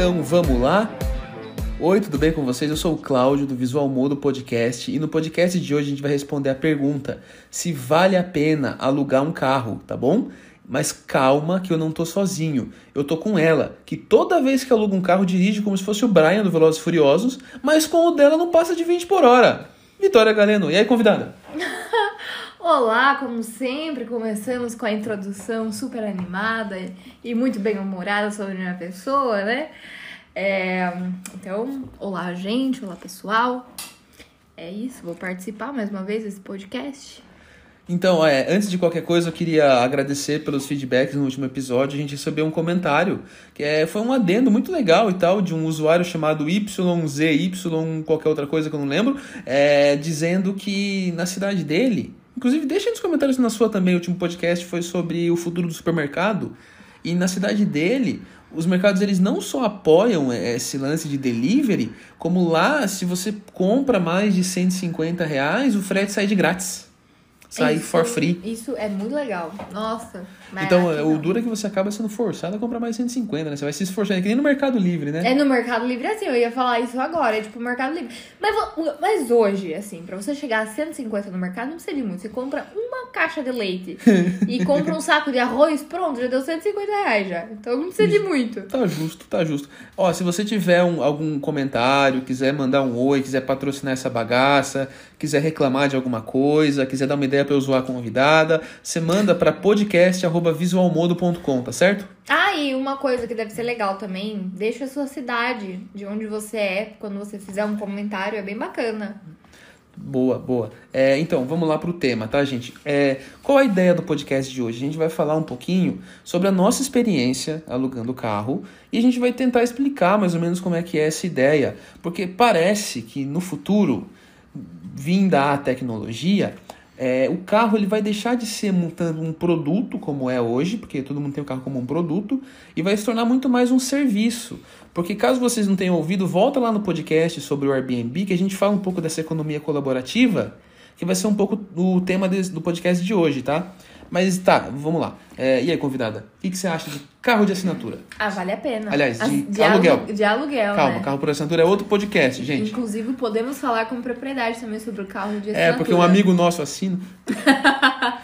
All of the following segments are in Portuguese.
Então vamos lá? Oi, tudo bem com vocês? Eu sou o Cláudio do Visual Modo Podcast e no podcast de hoje a gente vai responder a pergunta se vale a pena alugar um carro, tá bom? Mas calma que eu não tô sozinho. Eu tô com ela, que toda vez que aluga um carro dirige como se fosse o Brian do Velozes Furiosos, mas com o dela não passa de 20 por hora. Vitória Galeno, e aí convidada? Olá, como sempre, começamos com a introdução super animada e muito bem-humorada sobre a minha pessoa, né? É, então, olá, gente, olá, pessoal. É isso, vou participar mais uma vez desse podcast. Então, é, antes de qualquer coisa, eu queria agradecer pelos feedbacks no último episódio. A gente recebeu um comentário que é, foi um adendo muito legal e tal, de um usuário chamado YZY, qualquer outra coisa que eu não lembro, é, dizendo que na cidade dele Inclusive, deixa nos comentários na sua também. O último podcast foi sobre o futuro do supermercado. E na cidade dele, os mercados eles não só apoiam esse lance de delivery, como lá, se você compra mais de 150 reais, o frete sai de grátis sair isso, for free. Isso é muito legal. Nossa. Então, o duro é que você acaba sendo forçado a comprar mais 150, né? Você vai se esforçando, é que nem no Mercado Livre, né? É no Mercado Livre assim, eu ia falar isso agora, é tipo o Mercado Livre. Mas, mas hoje, assim, pra você chegar a 150 no mercado, não precisa de muito. Você compra uma caixa de leite e compra um saco de arroz, pronto, já deu 150 reais já. Então não precisa de muito. Tá justo, tá justo. Ó, se você tiver um, algum comentário, quiser mandar um oi, quiser patrocinar essa bagaça, quiser reclamar de alguma coisa, quiser dar uma ideia para eu zoar a convidada, você manda para podcast@visualmodo.com, tá certo? Ah, e uma coisa que deve ser legal também, deixa a sua cidade, de onde você é, quando você fizer um comentário, é bem bacana. Boa, boa. É, então, vamos lá para o tema, tá, gente? É, qual a ideia do podcast de hoje? A gente vai falar um pouquinho sobre a nossa experiência alugando carro e a gente vai tentar explicar mais ou menos como é que é essa ideia, porque parece que no futuro vinda a tecnologia, é, o carro ele vai deixar de ser um, produto como é hoje, porque todo mundo tem o carro como um produto, e vai se tornar muito mais um serviço. Porque caso vocês não tenham ouvido, volta lá no podcast sobre o Airbnb, que a gente fala um pouco dessa economia colaborativa, que vai ser um pouco o tema do podcast de hoje, tá? Mas tá, vamos lá. É, e aí, convidada, o que, que, você acha de carro de assinatura? Ah, vale a pena. Aliás, de, de aluguel. de aluguel, Calma, né? carro por assinatura é outro podcast, gente. Inclusive, podemos falar com propriedade também sobre o carro de assinatura. É, porque um amigo nosso assina.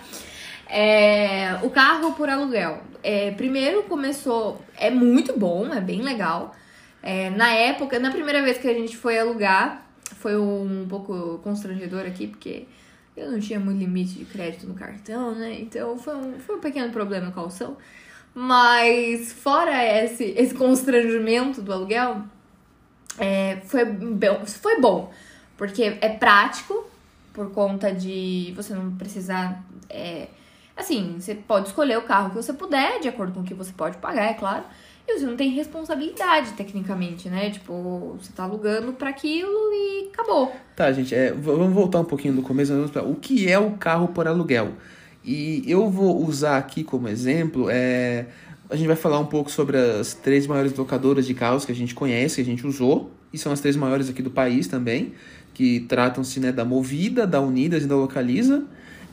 é, o carro por aluguel. É, primeiro começou, é muito bom, é bem legal. É, na época, na primeira vez que a gente foi alugar, foi um pouco constrangedor aqui, porque eu não tinha muito limite de crédito no cartão, né? Então foi um, foi um pequeno problema com a calção. Mas fora esse, esse constrangimento do aluguel, é, foi, foi bom. Porque é prático, por conta de você não precisar. É, assim, você pode escolher o carro que você puder, de acordo com o que você pode pagar, é claro. E você não tem responsabilidade, tecnicamente, né? Tipo, você tá alugando para aquilo e acabou. Tá, gente, é, vamos voltar um pouquinho do começo. O que é o carro por aluguel? E eu vou usar aqui como exemplo, é, a gente vai falar um pouco sobre as três maiores locadoras de carros que a gente conhece, que a gente usou, e são as três maiores aqui do país também, que tratam-se né, da Movida, da Unidas e da Localiza.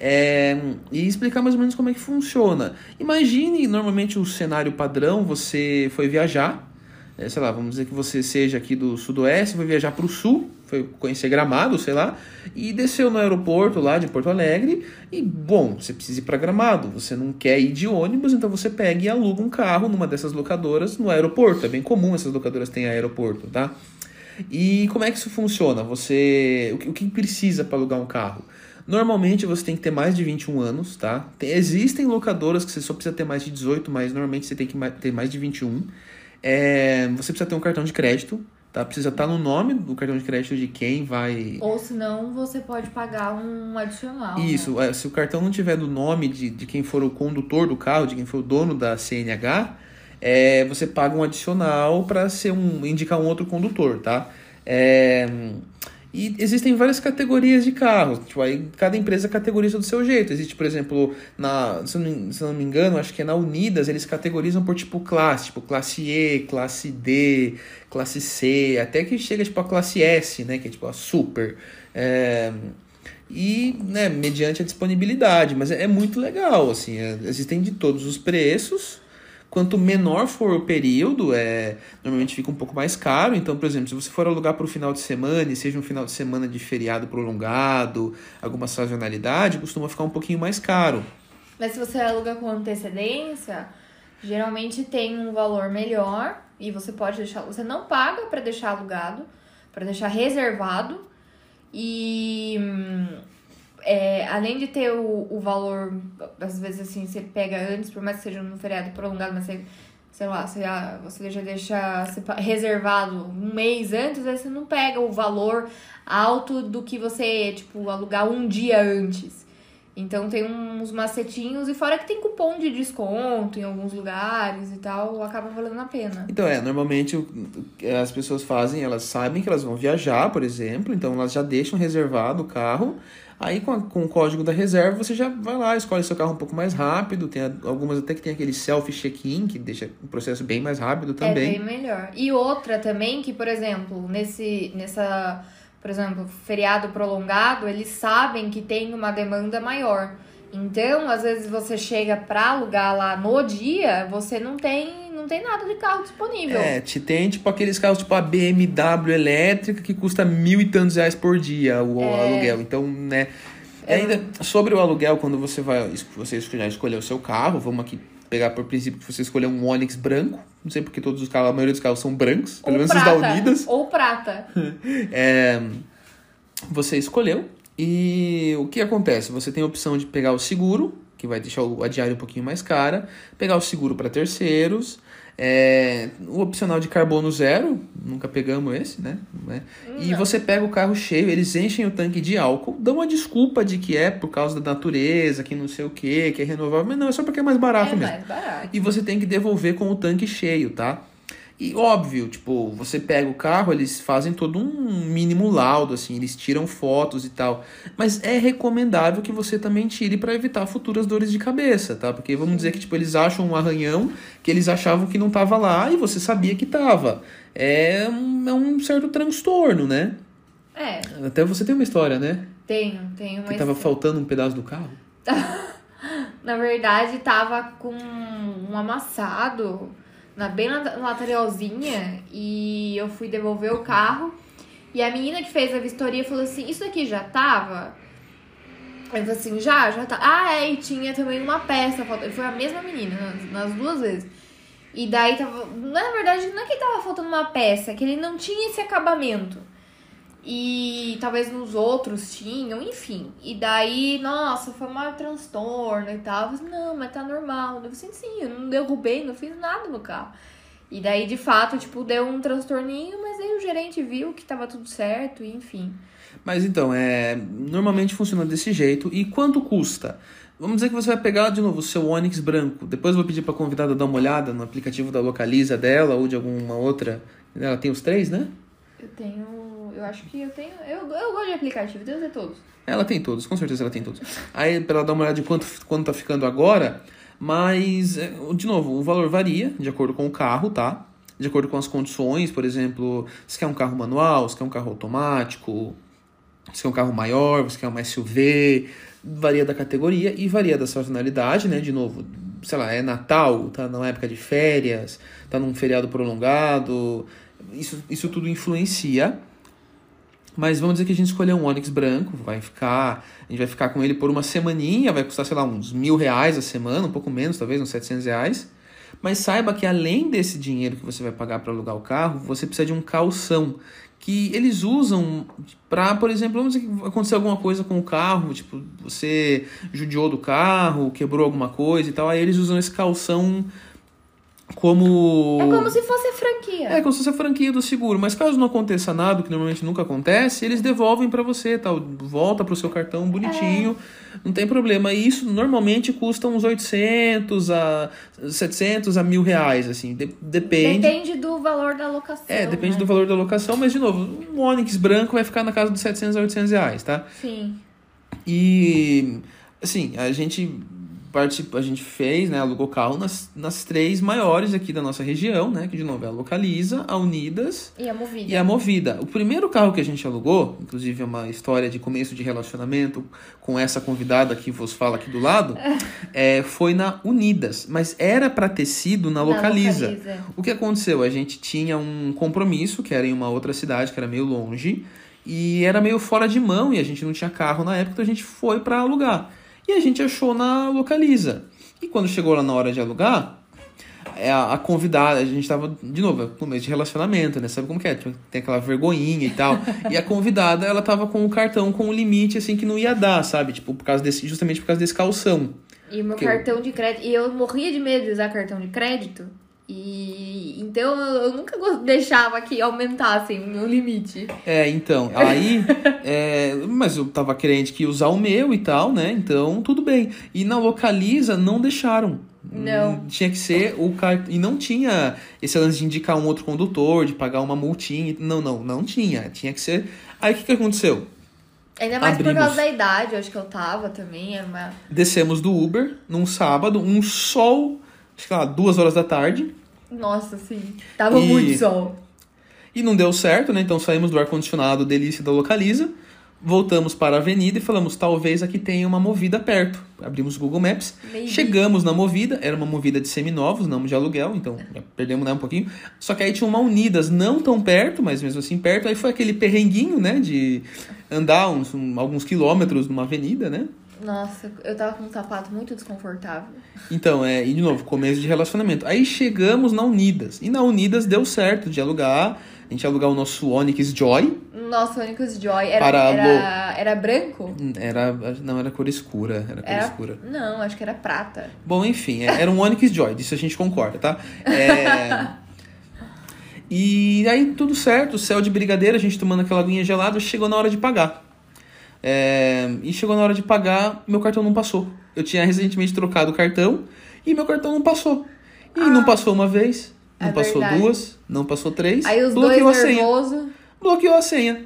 É, e explicar mais ou menos como é que funciona. Imagine normalmente o cenário padrão: você foi viajar, é, sei lá, vamos dizer que você seja aqui do sudoeste, foi viajar para o sul, foi conhecer Gramado, sei lá, e desceu no aeroporto lá de Porto Alegre. E bom, você precisa ir para Gramado, você não quer ir de ônibus, então você pega e aluga um carro numa dessas locadoras no aeroporto. É bem comum essas locadoras terem aeroporto, tá? E como é que isso funciona? Você, o que precisa para alugar um carro? Normalmente você tem que ter mais de 21 anos, tá? Tem, existem locadoras que você só precisa ter mais de 18, mas normalmente você tem que ter mais de 21. É, você precisa ter um cartão de crédito, tá? Precisa estar no nome do cartão de crédito de quem vai. Ou senão você pode pagar um adicional. Né? Isso, né? se o cartão não tiver do nome de, de quem for o condutor do carro, de quem for o dono da CNH, é, você paga um adicional para ser um indicar um outro condutor, tá? É, e existem várias categorias de carros. Tipo, aí cada empresa categoriza do seu jeito. Existe, por exemplo, na, se, não, se não me engano, acho que é na Unidas, eles categorizam por tipo classe, tipo classe E, classe D, classe C, até que chega tipo a classe S, né? Que é tipo a super. É, e, né, mediante a disponibilidade, mas é, é muito legal, assim, é, existem de todos os preços Quanto menor for o período, é, normalmente fica um pouco mais caro. Então, por exemplo, se você for alugar para o final de semana, e seja um final de semana de feriado prolongado, alguma sazonalidade, costuma ficar um pouquinho mais caro. Mas se você aluga com antecedência, geralmente tem um valor melhor e você pode deixar. Você não paga para deixar alugado, para deixar reservado. E é, além de ter o, o valor, às vezes assim, você pega antes, por mais que seja um feriado prolongado, mas você, sei lá, você, você já deixa reservado um mês antes, aí você não pega o valor alto do que você, tipo, alugar um dia antes. Então tem uns macetinhos e fora que tem cupom de desconto em alguns lugares e tal, acaba valendo a pena. Então é, normalmente as pessoas fazem, elas sabem que elas vão viajar, por exemplo, então elas já deixam reservado o carro Aí com, a, com o código da reserva você já vai lá, escolhe seu carro um pouco mais rápido. Tem algumas até que tem aquele self check-in, que deixa o processo bem mais rápido também. É bem melhor. E outra também que, por exemplo, nesse nessa, por exemplo, feriado prolongado, eles sabem que tem uma demanda maior. Então, às vezes você chega para alugar lá no dia, você não tem, não tem nada de carro disponível. É, te tem tipo aqueles carros tipo a BMW elétrica que custa mil e tantos reais por dia o é... aluguel. Então, né. É... Ainda sobre o aluguel, quando você vai você já escolher o seu carro, vamos aqui pegar por princípio que você escolher um Onix branco. Não sei porque todos os carros, a maioria dos carros são brancos, pelo menos os da Unidas. Ou prata. é, você escolheu e o que acontece? Você tem a opção de pegar o seguro, que vai deixar a diária um pouquinho mais cara, pegar o seguro para terceiros, é, o opcional de carbono zero, nunca pegamos esse, né? né? E você pega o carro cheio, eles enchem o tanque de álcool, dão uma desculpa de que é por causa da natureza, que não sei o que, que é renovável, mas não, é só porque é mais barato é mesmo. Mais barato. E você tem que devolver com o tanque cheio, tá? E óbvio, tipo, você pega o carro, eles fazem todo um mínimo laudo, assim, eles tiram fotos e tal. Mas é recomendável que você também tire para evitar futuras dores de cabeça, tá? Porque vamos dizer que, tipo, eles acham um arranhão que eles achavam que não tava lá e você sabia que tava. É um, é um certo transtorno, né? É. Até você tem uma história, né? Tenho, tenho uma Que tava faltando um pedaço do carro. Na verdade, tava com um amassado na, bem na lateralzinha e eu fui devolver o carro. E a menina que fez a vistoria falou assim: Isso aqui já tava? Eu falei assim: Já, já tá. Ah, é, e tinha também uma peça. Foi a mesma menina, nas, nas duas vezes. E daí tava. Na verdade, não é que tava faltando uma peça, é que ele não tinha esse acabamento. E talvez nos outros tinham, enfim. E daí, nossa, foi um transtorno e tal. Eu falei, não, mas tá normal. Eu falei, sim, eu não derrubei, não fiz nada no carro. E daí, de fato, tipo, deu um transtorninho, mas aí o gerente viu que tava tudo certo, e enfim. Mas então, é, normalmente funciona desse jeito. E quanto custa? Vamos dizer que você vai pegar de novo o seu Onix branco. Depois eu vou pedir para a convidada dar uma olhada no aplicativo da Localiza dela ou de alguma outra. Ela tem os três, né? Eu tenho eu acho que eu tenho. Eu, eu gosto de aplicativo, devo ter todos. Ela tem todos, com certeza ela tem todos. Aí, pra ela dar uma olhada de quanto, quanto tá ficando agora, mas, é, de novo, o valor varia de acordo com o carro, tá? De acordo com as condições, por exemplo, se quer um carro manual, se quer um carro automático, se quer um carro maior, se quer uma SUV, varia da categoria e varia da sazonalidade, né? De novo, sei lá, é Natal, tá na época de férias, tá num feriado prolongado, isso, isso tudo influencia. Mas vamos dizer que a gente escolheu um Onix branco, vai ficar, a gente vai ficar com ele por uma semaninha, vai custar, sei lá, uns mil reais a semana, um pouco menos, talvez, uns 700 reais. Mas saiba que além desse dinheiro que você vai pagar para alugar o carro, você precisa de um calção, que eles usam para, por exemplo, vamos dizer que aconteceu alguma coisa com o carro, tipo, você judiou do carro, quebrou alguma coisa e tal, aí eles usam esse calção como. É como se fosse a franquia. É, como se fosse a franquia do seguro. Mas caso não aconteça nada, que normalmente nunca acontece, eles devolvem para você, tal. Volta pro seu cartão bonitinho. É. Não tem problema. E isso normalmente custa uns 800 a 700 a mil reais, assim. De depende. Depende do valor da locação. É, depende né? do valor da locação. Mas, de novo, um Onix branco vai ficar na casa dos 700 a 800 reais, tá? Sim. E, assim, a gente participa, a gente fez, né, alugou carro nas, nas três maiores aqui da nossa região, né, que de novo é a Localiza, a Unidas E a movida. e a Movida. O primeiro carro que a gente alugou, inclusive é uma história de começo de relacionamento com essa convidada que vos fala aqui do lado, é, foi na Unidas, mas era para ter sido na Na Localiza. Localiza. O que aconteceu? A gente tinha um compromisso, que era em uma outra cidade, que era meio longe, e era meio fora de mão, e a gente não tinha carro na época, então a gente foi para alugar. E a gente achou na Localiza. E quando chegou lá na hora de alugar, é, a, a convidada, a gente tava, de novo, é começo de relacionamento, né? Sabe como que é? Tipo, Tem aquela vergonhinha e tal. e a convidada, ela tava com o cartão com um limite, assim, que não ia dar, sabe? Tipo, por causa desse, justamente por causa desse calção. E o meu Que eu- cartão de crédito. E eu morria de medo de usar cartão de crédito. E então eu, nunca deixava que aumentassem o meu limite. É, então, aí. é, mas eu tava crente que ia usar o meu e tal, né? Então, tudo bem. E na localiza não deixaram. Não. Tinha que ser o cartão. E não tinha esse lance de indicar um outro condutor, de pagar uma multinha. Não, não, não tinha. Tinha que ser. Aí o que, que aconteceu? Ainda mais por Abrimos. causa da idade, eu acho que eu tava também. Era uma... Descemos do Uber num sábado, um sol, acho que lá, duas horas da tarde. Nossa, sim. Tava E- muito sol. E não deu certo, né? Então saímos do ar-condicionado delícia da Localiza, voltamos para a avenida e falamos, talvez aqui tenha uma movida perto. Abrimos o Google Maps, chegamos na movida, era uma movida de seminovos, não de aluguel, então perdemos né, um pouquinho. Só que aí tinha uma Unidas não tão perto, mas mesmo assim perto. Aí foi aquele perrenguinho, né? De andar uns, um- alguns quilômetros numa avenida, né? Nossa, eu tava com um sapato muito desconfortável. Então, é, e de novo, começo de relacionamento. Aí chegamos na Unidas. E na Unidas deu certo de alugar. A gente ia alugar o nosso Onix Joy. Nosso Onicus Joy era, Para era, era branco? Era. Não, era cor escura. Era cor Era... escura. Não, acho que era prata. Bom, enfim, é- era um Onix Joy, disso a gente concorda, tá? É... E aí tudo certo, céu de brigadeiro, a gente tomando aquela aguinha gelada, chegou na hora de pagar. É, E chegou na hora de pagar, meu cartão não passou. Eu tinha recentemente trocado o cartão e meu cartão não passou. E não passou uma vez, não É passou verdade. duas, não passou três, Aí os bloqueou dois a senha bloqueou a senha.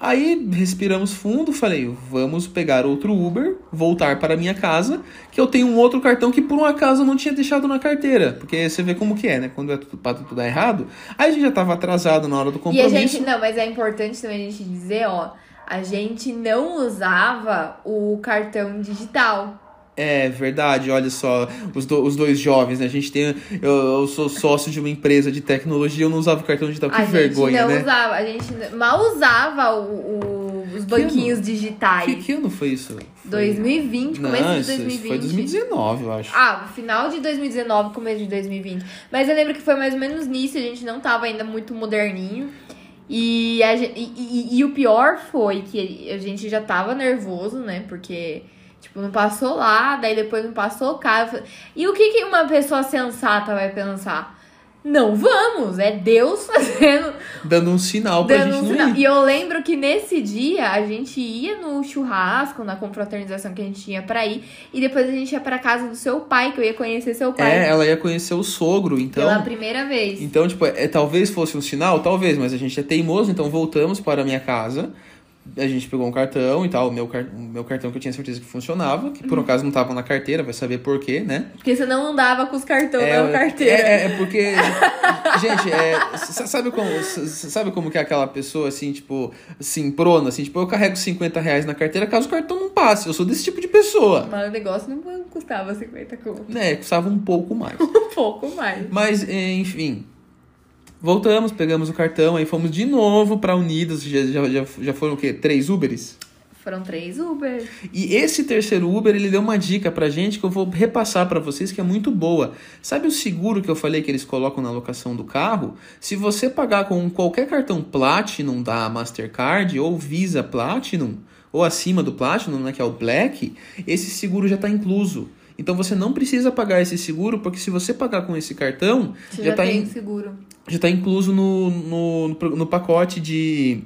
Aí respiramos fundo, falei, vamos pegar outro Uber, voltar para minha casa, que eu tenho um outro cartão que por um acaso eu não tinha deixado na carteira. Porque você vê como que é, né? Quando é tudo, pra tudo dar errado. Aí a gente já tava atrasado na hora do E a compromisso. gente, não, mas é importante também a gente dizer, ó, a gente não usava o cartão digital. É verdade, olha só, os, do- os dois jovens, né? A gente tem. Eu, eu sou sócio de uma empresa de tecnologia, eu não usava o cartão digital. Que a vergonha, gente não né? usava, a gente mal usava o, o- os banquinhos Que, digitais. que ano foi isso? Foi... 2020, Não, começo de isso- isso 2020. foi 2019, eu acho. Ah, final de 2019, começo de 2020. Mas eu lembro que foi mais ou menos nisso, a gente não tava ainda muito moderninho. E, a e, e- e o pior foi que a gente já tava nervoso, né? Porque, tipo, não passou lá, daí depois não passou falei- E o que, que uma pessoa sensata vai pensar? Não vamos, é Deus fazendo Dando um sinal pra Dando gente um não sinal. ir. E eu lembro que nesse dia a gente ia no churrasco, na confraternização que a gente tinha pra ir, e depois a gente ia pra casa do seu pai, que eu ia conhecer seu pai É, ela ia conhecer o sogro, então. pela primeira vez. Então, tipo, é, talvez fosse um sinal, talvez, mas a gente é teimoso, então voltamos para a minha casa. A gente pegou um cartão e tal, o meu, meu cartão que eu tinha certeza que funcionava, que Uhum. por um acaso não tava na carteira, vai saber por quê, né? Porque você não andava com os cartões É, na carteira. É, é, é porque. gente, é, sabe, como, sabe como que é aquela pessoa assim, tipo, assim, prona, assim, tipo, eu carrego 50 reais na carteira caso o cartão não passe. Eu sou desse tipo de pessoa. Mas o negócio não custava 50 conto. Né, custava um pouco mais. Um pouco mais. Mas, eh, enfim. Voltamos, pegamos o cartão, aí fomos de novo pra Unidas. Já, já, já, foram o quê? Três Uberes? Foram três Uber. E esse terceiro Uber, ele deu uma dica pra gente que eu vou repassar pra vocês que é muito boa. Sabe o seguro que eu falei que eles colocam na locação do carro? Se você pagar com qualquer cartão Platinum da Mastercard ou Visa Platinum, ou acima do Platinum, né, que é o Black, esse seguro já está incluso. Então você não precisa pagar esse seguro, porque se você pagar com esse cartão, Você já já, está tem seguro. já tá incluso no, no, no, pacote de,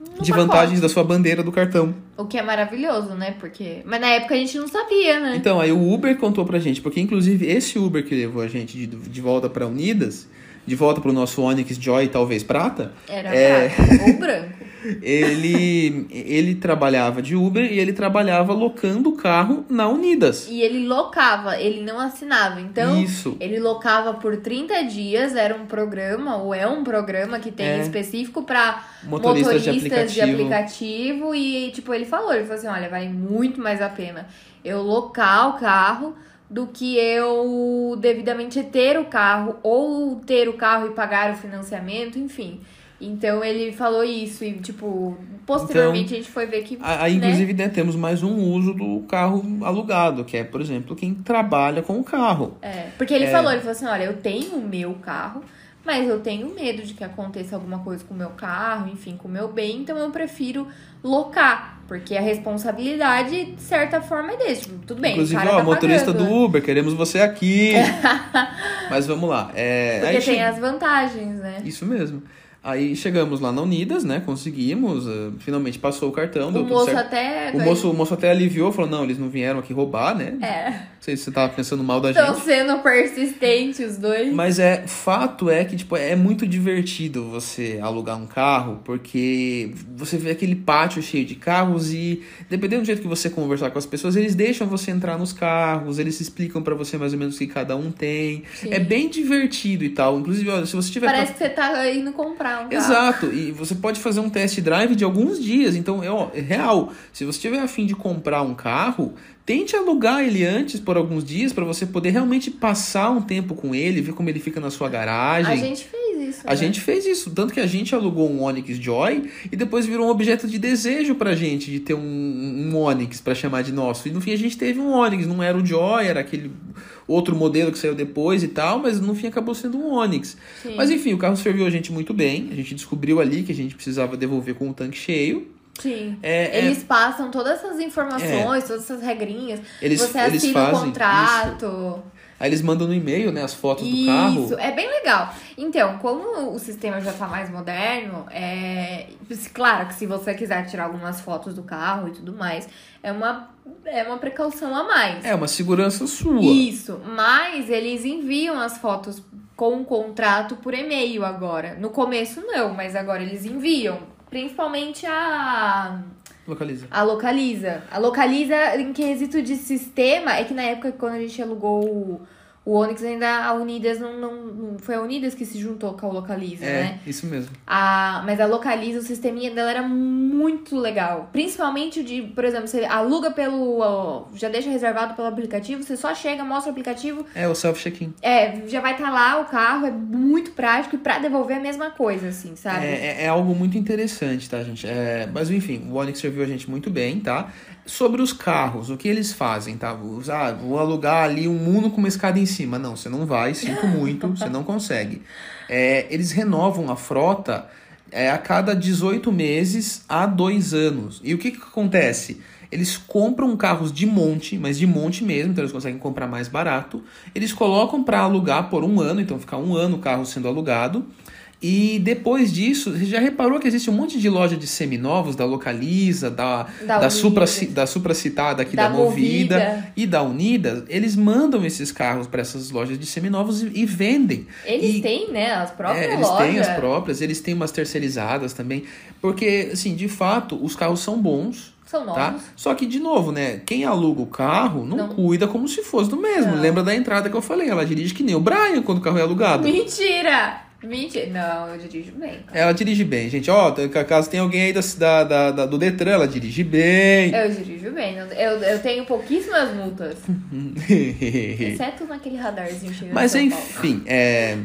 No de pacote. vantagens da sua bandeira do cartão. O que é maravilhoso, né? Porque. Mas na época a gente não sabia, né? Então, aí o Uber contou pra gente, porque inclusive esse Uber que levou a gente de, de volta pra Unidas, de volta pro nosso Onix Joy, talvez prata, Era É. prata ou branco. ele, ele trabalhava de Uber e ele trabalhava locando o carro na Unidas. E ele locava, ele não assinava. Então, Isso. ele locava por 30 dias, era um programa, ou é um programa que tem É. específico pra Motoristas, motoristas, de aplicativo. de aplicativo. E, tipo, ele falou, ele falou assim, olha, vale muito mais a pena eu locar o carro do que eu devidamente ter o carro, ou ter o carro e pagar o financiamento, enfim. Então ele falou isso e, tipo, posteriormente a gente foi ver que. Aí, né? inclusive, né, temos mais um uso do carro alugado, que é, por exemplo, quem trabalha com o carro. É, porque ele É. falou, ele falou assim, olha, eu tenho o meu carro, mas eu tenho medo de que aconteça alguma coisa com o meu carro, enfim, com o meu bem, então eu prefiro locar, porque a responsabilidade, de certa forma, é desse. Tipo, tudo bem, Inclusive, ó, tá motorista pagando, do Uber, queremos você aqui. Mas vamos lá. É, Porque tem che- as vantagens, né? Isso mesmo. Aí chegamos lá na Unidas, né? Conseguimos, eh, finalmente passou o cartão, O moço até... O moço, o moço até aliviou, falou: não, eles não vieram aqui roubar, né? É, sei se você tava pensando mal da estão gente. sendo persistentes os dois. Mas é fato é que tipo é muito divertido você alugar um carro porque você vê aquele pátio cheio de carros e dependendo do jeito que você conversar com as pessoas eles deixam você entrar nos carros eles explicam pra você mais ou menos o que cada um tem Sim. é bem divertido e tal inclusive olha, se você tiver pra- Parece que você tá indo comprar um carro. Exato, e você pode fazer um test drive de alguns dias. Então, é, ó, é real. Se você tiver afim de comprar um carro, tente alugar ele antes por alguns dias para você poder realmente passar um tempo com ele, ver como ele fica na sua garagem. A gente fez isso, A né? gente fez isso, tanto que a gente alugou um Onix Joy e depois virou um objeto de desejo pra gente de ter um, um Onix pra chamar de nosso. E no fim a gente teve um Onix, não era o Joy, era aquele outro modelo que saiu depois e tal, mas no fim acabou sendo um Onix. Sim. Mas enfim, o carro serviu a gente muito bem. A gente descobriu ali que a gente precisava devolver com o tanque cheio. Sim. É, é, Eles passam todas essas informações, todas essas regrinhas. eles, você eles assina o fazem contrato. isso. Aí eles mandam no e-mail, né, as fotos do Isso, carro. é bem legal. Então, como o sistema já tá mais moderno, é. Claro que se você quiser tirar algumas fotos do carro e tudo mais, é uma, é uma precaução a mais. É uma segurança sua. Isso, mas eles enviam as fotos com o contrato por e-mail agora. No começo não, mas agora eles enviam. Principalmente a, Localiza. a Localiza. A Localiza, em quesito de sistema, é que na época quando a gente alugou o, o Onix, ainda a Unidas não, não, não- Foi a Unidas que se juntou com a Localiza, É, né? isso mesmo. A, mas a Localiza, o sisteminha dela era muito legal. Principalmente o de, por exemplo, você aluga pelo. Já deixa reservado pelo aplicativo, você só chega, mostra o aplicativo, É o self-check-in. é, já vai estar lá o carro, é muito prático e pra devolver é a mesma coisa, assim, sabe? É, é- é algo muito interessante, tá, gente? É, mas enfim, o Onix serviu a gente muito bem, tá? Sobre os carros, o que eles fazem, tá? Ah, vou alugar ali um Uno com uma escada em cima. Não, você não vai, sinto muito, você não consegue. É, eles renovam a frota é, a cada 18 meses a dois anos. E o que, que acontece? Eles compram carros de monte, mas de monte mesmo, então eles conseguem comprar mais barato. Eles colocam para alugar por um ano, então fica um ano o carro sendo alugado. E depois disso, você já reparou que existe um monte de loja de seminovos da Localiza, da, Da da, supra, da supracitada aqui da, Da Movida, Movida. e da Unida. Eles mandam esses carros para essas lojas de seminovos e, e vendem. Eles E- têm, né, as próprias É, eles lojas. têm as próprias, eles têm umas terceirizadas também. Porque, assim, de fato, os carros são bons. São Tá? novos. Só que, de novo, né? Quem aluga o carro não, Não. cuida como se fosse do mesmo. Não. Lembra da entrada que eu falei? Ela dirige que nem o Brian quando o carro é alugado. Mentira! Mentira. Não, eu dirijo bem. cara. Ela dirige bem, gente. Ó, t- caso tenha alguém aí da, da, da- do Detran, ela dirige bem. Eu dirijo bem. Eu, eu tenho pouquíssimas multas. Exceto naquele radarzinho chegando Mas enfim, é.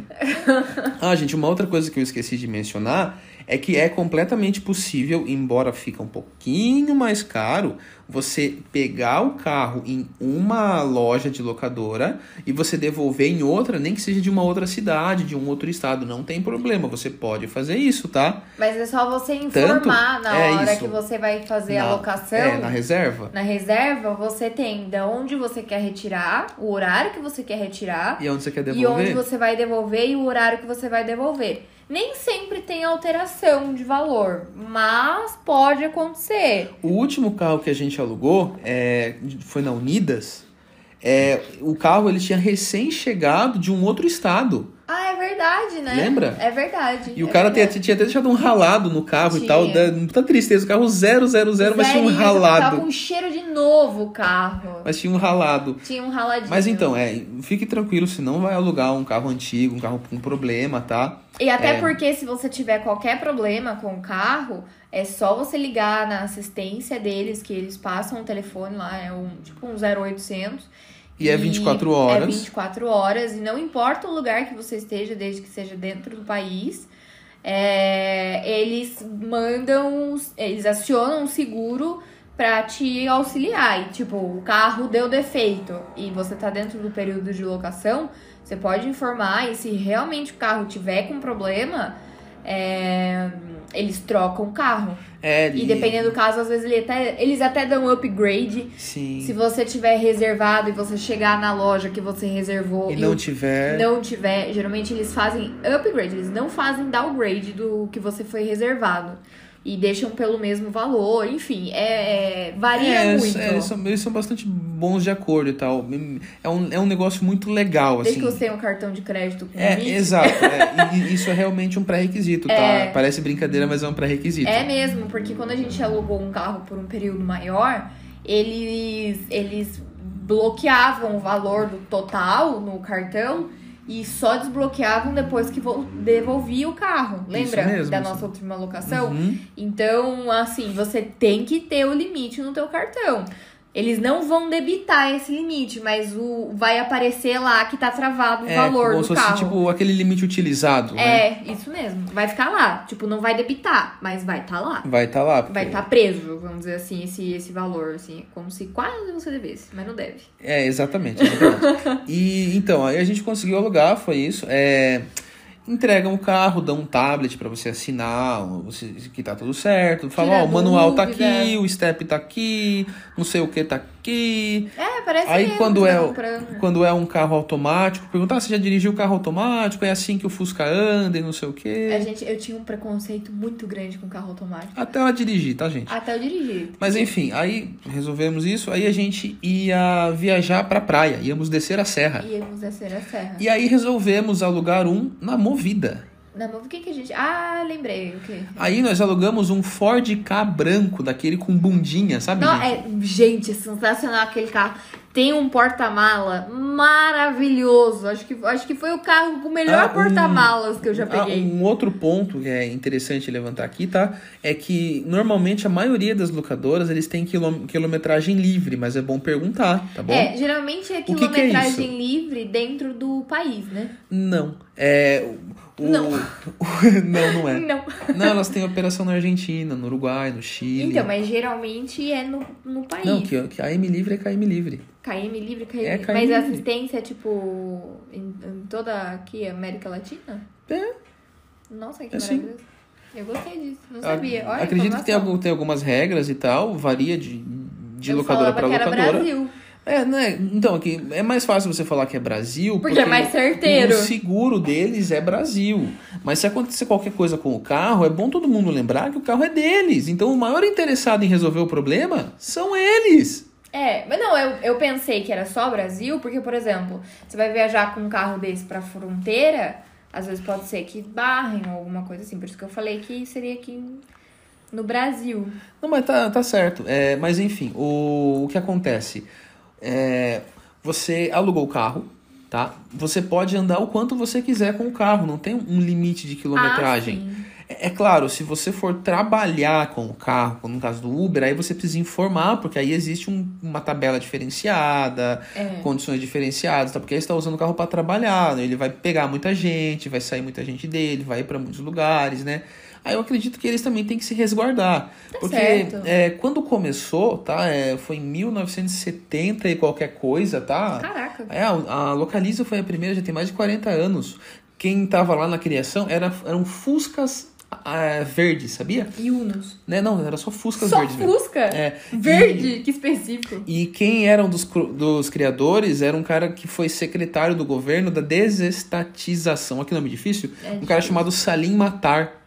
Ah, gente, uma outra coisa que eu esqueci de mencionar é que é completamente possível, embora fica um pouquinho mais caro, você pegar o carro em uma loja de locadora e você devolver em outra, nem que seja de uma outra cidade, de um outro estado, não tem problema, você pode fazer isso, tá? Mas é só você informar na é hora isso. que você vai fazer Na- a locação. É, na reserva. Na reserva, você tem de onde você quer retirar, o horário que você quer retirar, E onde você quer e onde devolver? você vai devolver e o horário que você vai devolver. Nem sempre tem alteração de valor, mas pode acontecer. O último carro que a gente alugou é, foi na Unidas. É, o carro ele tinha recém chegado de um outro estado. Ah, verdade, né? Lembra? É verdade. E o é cara tinha, verdade. tinha até deixado um ralado no carro e Tinha. tal. Da, muita tristeza. O carro 000, mas tinha um Zerinho, Tava ralado. com cheiro de novo o carro. Mas tinha um ralado. Tinha um raladinho. Mas então, é, fique tranquilo, se não vai alugar um carro antigo, um carro com problema, tá? E até É. porque se você tiver qualquer problema com o carro, é só você ligar na assistência deles, que eles passam o telefone lá, é um tipo um 0800. E é 24 horas. É 24 horas, e não importa o lugar que você esteja, desde que seja dentro do país, é, eles mandam, eles acionam um seguro pra te auxiliar. E, tipo, o carro deu defeito e você tá dentro do período de locação, você pode informar e se realmente o carro tiver com problema, é, eles trocam o carro. É, E dependendo do caso, às vezes ele até- eles até dão upgrade. Sim. Se você tiver reservado e você chegar na loja que você reservou E e não tiver. não tiver, geralmente eles fazem upgrade, eles não fazem downgrade do que você foi reservado. E deixam pelo mesmo valor, enfim, é, é- varia É, muito. é, eles, são, eles são bastante bons de acordo e tal. É um, é um negócio muito legal, Desde assim. que você tenha um cartão de crédito com É, limite. exato. é, e- e isso é realmente um pré-requisito, tá? É. Parece brincadeira, mas é um pré-requisito. É mesmo, porque quando a gente alugou um carro por um período maior, eles, eles bloqueavam o valor do total no cartão e só desbloqueavam depois que vol- devolvia o carro. Lembra mesmo, da nossa última locação? Uhum. Então, assim, você tem que ter o limite no teu cartão. Eles não vão debitar esse limite, mas o vai aparecer lá que tá travado o É, valor como do se fosse carro. tipo aquele limite utilizado, né? É, isso mesmo. Vai ficar lá. Tipo, não vai debitar, mas vai estar lá. Vai estar lá. porque- Vai estar preso, vamos dizer assim, esse, esse valor, assim, como se quase você devesse, mas não deve. É, exatamente. exatamente. e então, aí a gente conseguiu alugar, foi isso. É, entregam o carro, dão um tablet pra você assinar, você, que tá tudo certo. Fala, ó, o manual tá aqui, o step tá aqui, não sei o que tá aqui. É, parece Aí quando que é, tá o- comprando. quando é um carro automático, perguntar se já dirigiu o carro automático, é assim que o Fusca anda e não sei o quê. A gente, eu tinha um preconceito muito grande com carro automático. Até ela dirigir, tá, gente? Até eu dirigir. Mas enfim, aí resolvemos isso, aí a gente ia viajar pra praia, íamos descer a serra. Íamos descer a serra. E aí resolvemos alugar um na Movida. Na mão, o que que a gente... Ah, lembrei, o quê? Aí nós alugamos um Ford K branco, daquele com bundinha, sabe? Não, gente? é, gente, sensacional aquele carro. Tem um porta-mala maravilhoso. Acho que, acho que foi o carro com o melhor Ah, um- porta-malas que eu já Ah, peguei. um outro ponto que é interessante levantar aqui, tá? É que normalmente a maioria das locadoras eles têm quilom- quilometragem livre, mas é bom perguntar, tá bom? É, geralmente é que que é quilometragem livre dentro do país, né? Não. É. O, Não. não, não é. Não. Não, elas têm operação na Argentina, no Uruguai, no Chile. Então, mas geralmente é no, no país. Não, que, que a M livre é KM livre. KM livre, KM É, livre. KM Mas a assistência, tipo, em, em toda aqui, América Latina? É. Nossa, que É sim. maravilhoso. Eu gostei disso, não sabia. Olha, Acredito que tem, algum, tem algumas regras e tal, varia de, de Eu locadora para que era locadora. Brasil. É, né? Então, aqui é mais fácil você falar que é Brasil, Porque é mais certeiro. O seguro deles é Brasil. Mas se acontecer qualquer coisa com o carro, é bom todo mundo lembrar que o carro é deles. Então, o maior interessado em resolver o problema são eles. É, mas não, eu, eu pensei que era só Brasil, porque, por exemplo, você vai viajar com um carro desse pra fronteira, às vezes pode ser que barrem ou alguma coisa assim. Por isso que eu falei que seria aqui no Brasil. Não, mas tá, tá certo. É, mas enfim, o, o que acontece? É, você alugou o carro, tá? Você pode andar o quanto você quiser com o carro, não tem um limite de quilometragem. Ah. É é claro, se você for trabalhar com o carro, como no caso do Uber, aí você precisa informar, porque aí existe um- uma tabela diferenciada, É. condições diferenciadas, tá? porque aí você está usando o carro para trabalhar, né? ele vai pegar muita gente, vai sair muita gente dele, vai ir para muitos lugares, né? Aí eu acredito que eles também têm que se resguardar. Tá porque é, quando começou, tá? É, foi em 1970 e qualquer coisa, tá? Caraca. É, a, a Localiza foi a primeira, já tem mais de 40 anos. Quem tava lá na criação era, eram Fuscas ah, verdes, sabia? Yunus. Né? Não, era só Fuscas Só verdes mesmo. Fusca? É, Verde, que específico. E quem era um dos, dos criadores era um cara que foi secretário do governo da desestatização. Aqui nome difícil? É um cara difícil. chamado Salim Matar.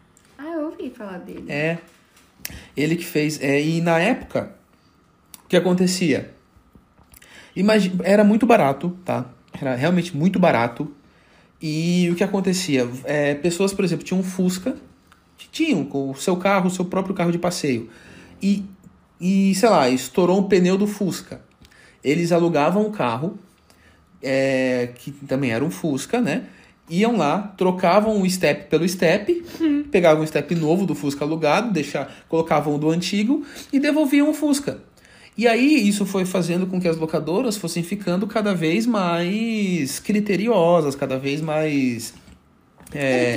Falar dele. É. Ele que fez. é, e na época, o que acontecia? Imagina, era muito barato, tá? Era realmente muito barato. E o que acontecia? É, pessoas, por exemplo, tinham um Fusca, que tinham o seu carro, o seu próprio carro de passeio. E, e, sei lá, estourou um pneu do Fusca. Eles alugavam o carro, é, que também era um Fusca, né? Iam lá, trocavam o step pelo step, pegavam o step novo do Fusca alugado, deixar, colocavam o do antigo e devolviam o Fusca. E aí isso foi fazendo com que as locadoras fossem ficando cada vez mais criteriosas, cada vez mais É,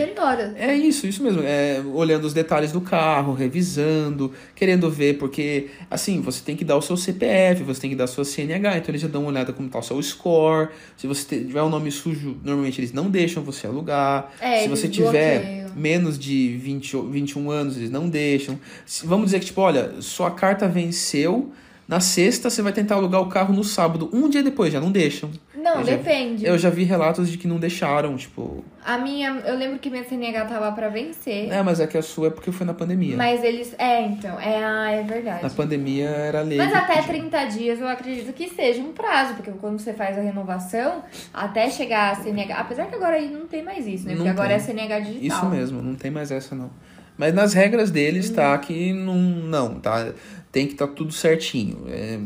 é isso, isso mesmo. É, olhando os detalhes do carro, revisando, querendo ver, porque assim, você tem que dar o seu CPF, você tem que dar a sua CNH, então eles já dão uma olhada como tá o seu score. Se você tiver um nome sujo, normalmente eles não deixam você alugar. É, Se você tiver bloqueiam. menos de 20, ou 21 anos, eles não deixam. Se- vamos dizer que, tipo, olha, sua carta venceu. Na sexta, você vai tentar alugar o carro no sábado. Um dia depois, já não deixam. Não, Eu já- depende. Eu já vi relatos de que não deixaram, tipo. A minha, eu lembro que minha CNH tava pra vencer. É, mas é que a sua é porque foi na pandemia. Mas eles. É, então. É, ah, é verdade. Na pandemia era lei. Mas até podia. 30 dias eu acredito que seja um prazo, porque quando você faz a renovação, até chegar a CNH. Apesar que agora aí não tem mais isso, né? Não Porque agora tem. é CNH digital. Isso mesmo, não tem mais essa não. Mas nas regras deles Uhum. tá que não, não tá, tem que estar tá tudo certinho. É,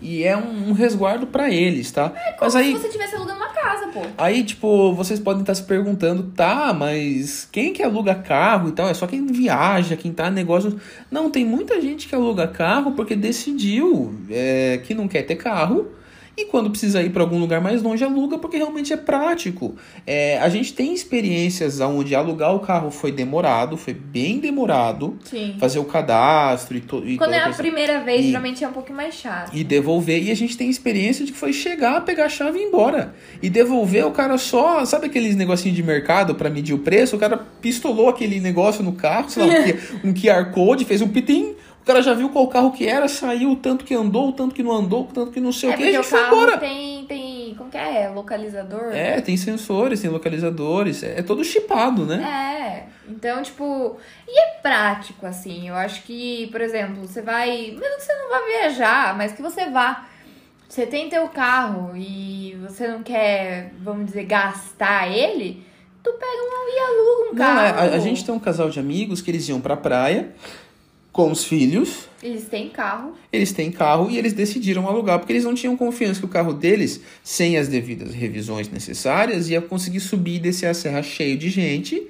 e é um, um resguardo pra eles, tá? Como mas aí, se você estivesse alugando uma casa, pô. aí tipo, vocês podem estar se perguntando, tá, mas quem que aluga carro e tal? É só quem viaja, quem tá negócio. Não, tem muita gente que aluga carro porque decidiu é, que não quer ter carro. E quando precisa ir para algum lugar mais longe, aluga porque realmente é prático. É, a gente tem experiências onde alugar o carro foi demorado, foi bem demorado. Sim. Fazer o cadastro e, e Quando é a coisa. primeira vez, E- geralmente é um pouco mais chato. E devolver. E a gente tem experiência de que foi chegar, pegar a chave e ir embora. E devolver o cara só. Sabe aqueles negocinhos de mercado para medir o preço? O cara pistolou aquele negócio no carro, sei lá, um um QR Code, fez um pitim. O cara já viu qual carro que era, saiu o tanto que andou, o tanto que não andou, o tanto que não sei é o que, e a o gente foi carro embora. tem, tem. Como que é? Localizador? É, tem sensores, tem localizadores, é, é todo chipado, né? É, então, tipo, e é prático, assim. Eu acho que, por exemplo, você vai. Mesmo que você não vá viajar, mas que você vá. Você tem teu carro e você não quer, vamos dizer, gastar ele, tu pega um e aluga um Não, é, carro. a, a gente tem um casal de amigos que eles iam pra praia com os filhos. Eles têm carro. Eles têm carro e eles decidiram alugar porque eles não tinham confiança que o carro deles, sem as devidas revisões necessárias, ia conseguir subir e descer a serra cheio de gente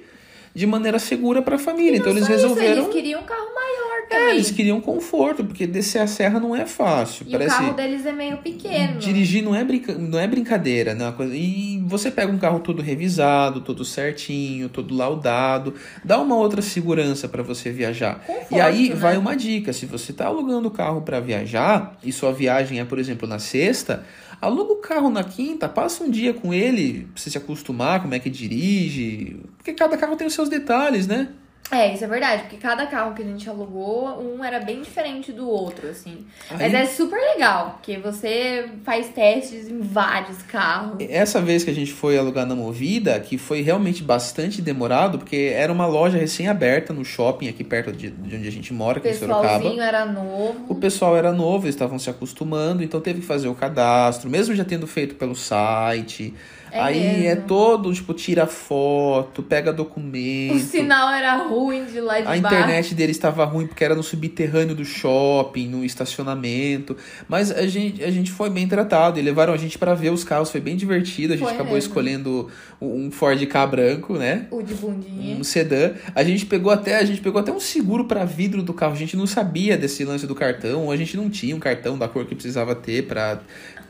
de maneira segura para a família. Então eles só isso, resolveram. Eles queriam um carro maior É, também. eles queriam conforto, porque descer a serra não é fácil. E Parece o carro deles é meio pequeno. dirigir não é, brinca... não é brincadeira, né? Uma coisa- E você pega um carro todo revisado, todo certinho, todo laudado, dá uma outra segurança para você viajar. Conforto, E aí né? vai uma dica: se você está alugando o carro para viajar e sua viagem é, por exemplo, na sexta, aluga o carro na quinta, passa um dia com ele pra você se acostumar, como é que dirige. Porque cada carro tem os seus detalhes, né? É, isso é verdade, porque cada carro que a gente alugou, um era bem diferente do outro, assim. Mas Aí- é super legal, porque você faz testes em vários carros. Essa vez que a gente foi alugar na Movida, que foi realmente bastante demorado, porque era uma loja recém-aberta no shopping aqui perto de, de onde a gente mora, O aqui em Sorocaba. pessoalzinho era novo. O pessoal era novo, eles estavam se acostumando, então teve que fazer o cadastro, mesmo já tendo feito pelo site. É Aí mesmo. é todo, tipo, tira foto, pega O documento. sinal era ruim de lá de A baixo. internet deles estava ruim porque era no subterrâneo do shopping, no estacionamento. Mas a gente, a gente foi bem tratado e levaram a gente para ver os carros, foi bem divertido. A gente Foi acabou mesmo. escolhendo um Ford K branco, né? O de bundinha. Um sedã. A gente pegou até, a gente pegou até um seguro para vidro do carro. A gente não sabia desse lance do cartão, a gente não tinha um cartão da cor que precisava ter para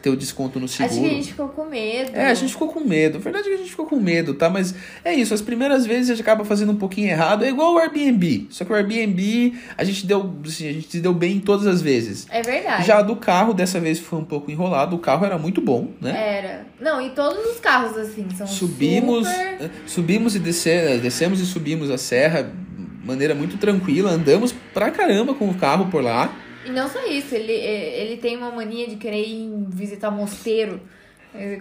ter o desconto no seguro. Acho que a gente ficou com medo. É, a gente ficou com medo. A verdade é que a gente ficou com medo, tá? Mas é isso, as primeiras vezes a gente acaba fazendo um pouquinho errado. É igual o Airbnb. Só que o Airbnb a gente deu, assim, a gente se deu bem todas as vezes. É verdade. Já do carro, dessa vez foi um pouco enrolado. O carro era muito bom, né? Era. Não, e todos os carros, assim, são subimos, super... eh, subimos e descer, descemos e subimos a serra de maneira muito tranquila. Andamos pra caramba com o carro por lá. E não só isso, ele, ele tem uma mania de querer ir visitar mosteiro.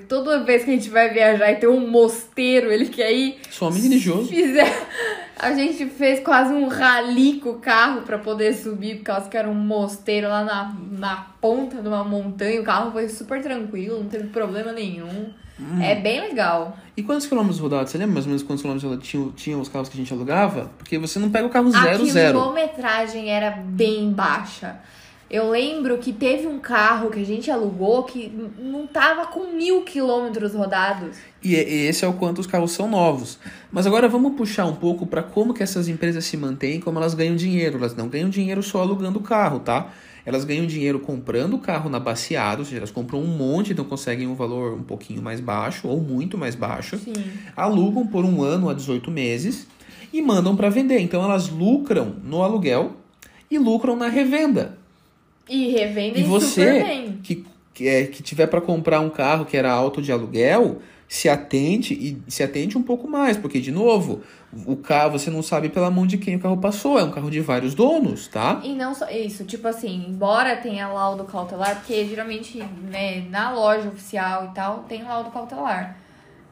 Toda vez que a gente vai viajar e tem um mosteiro, ele quer ir. Sou homem religioso. Fizer... A gente fez quase um rali com o carro pra poder subir, por causa que era um mosteiro lá na, na ponta de uma montanha. O carro foi super tranquilo, não teve problema nenhum. É bem legal. E quantos quilômetros rodados? Você lembra mais ou menos quantos quilômetros tinham, tinham os carros que a gente alugava? Porque você não pega o carro a zero, zero. quilometragem era bem baixa. Eu lembro que teve um carro que a gente alugou que não tava com mil quilômetros rodados. E é- e esse é o quanto os carros são novos. Mas agora vamos puxar um pouco para como que essas empresas se mantêm, como elas ganham dinheiro. Elas não ganham dinheiro só alugando o carro, tá? Elas ganham dinheiro comprando o carro na baseada, ou seja, elas compram um monte, então conseguem um valor um pouquinho mais baixo ou muito mais baixo. Sim. Alugam por um ano a 18 meses e mandam para vender. Então elas lucram no aluguel e lucram na revenda. E revendem E você super bem. que, que, é, que tiver para comprar um carro que era alto de aluguel, se atente e se atente um pouco mais, porque de novo, o carro você não sabe pela mão de quem o carro passou, é um carro de vários donos, tá? E não só isso, tipo assim, embora tenha laudo cautelar, porque geralmente, né, na loja oficial e tal, tem laudo cautelar.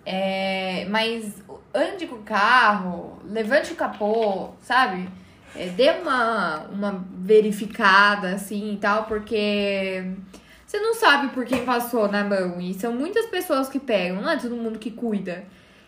É, mas ande com o carro, levante o capô, sabe? É, dê uma, uma verificada assim e tal, porque você não sabe por quem passou na mão. E são muitas pessoas que pegam, não é todo mundo que cuida.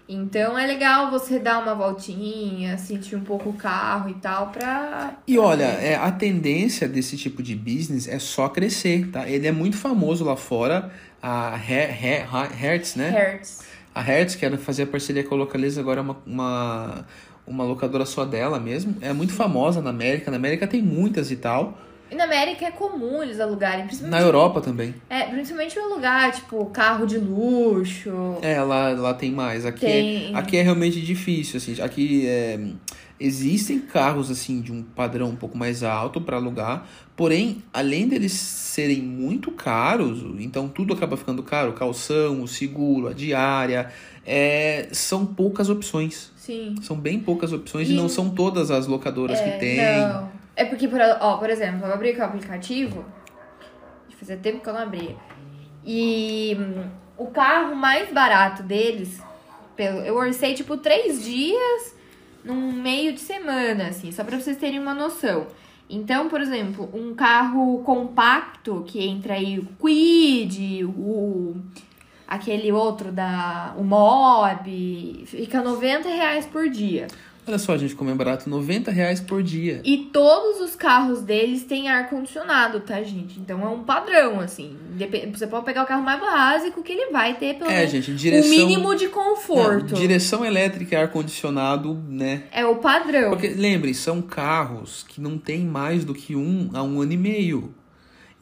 Então é legal você dar uma voltinha, sentir um pouco o carro e tal, pra. E olha, é, a tendência desse tipo de business é só crescer, tá? Ele é muito famoso lá fora, a Her- Her- Hertz, né? Hertz. A Hertz, que era fazer parceria com a Localiza, agora é uma, uma, uma locadora só dela mesmo. É muito famosa na América. Na América tem muitas e tal. E na América é comum eles alugarem, Na Europa também. é, principalmente no lugar, tipo, carro de luxo. É, lá, lá tem mais. Aqui, Tem. É, aqui é realmente difícil, assim. Aqui é, existem carros, assim, de um padrão um pouco mais alto para alugar. Porém, além deles serem muito caros, então tudo acaba ficando caro. O calção, o seguro, a diária. é, são poucas opções. Sim. São bem poucas opções e, E- não são todas as locadoras que tem. Não. É porque, por, ó, por exemplo, eu abri aqui o aplicativo. Fazia tempo que eu não abria. E hum, o carro mais barato deles, eu orcei tipo três dias num meio de semana, assim, só pra vocês terem uma noção. Então, por exemplo, um carro compacto que entra aí o Quid, o aquele outro da o Mob, fica 90 reais por dia. Olha só, gente, como é barato, 90 reais por dia. E todos os carros deles têm ar-condicionado, tá, gente? Então é um padrão, assim. Você pode pegar o carro mais básico que ele vai ter pelo É, menos gente, o direção... mínimo de Não, conforto. direção elétrica e ar-condicionado, né? É o padrão. Porque, lembre, são carros que não tem mais do que um a um ano e meio.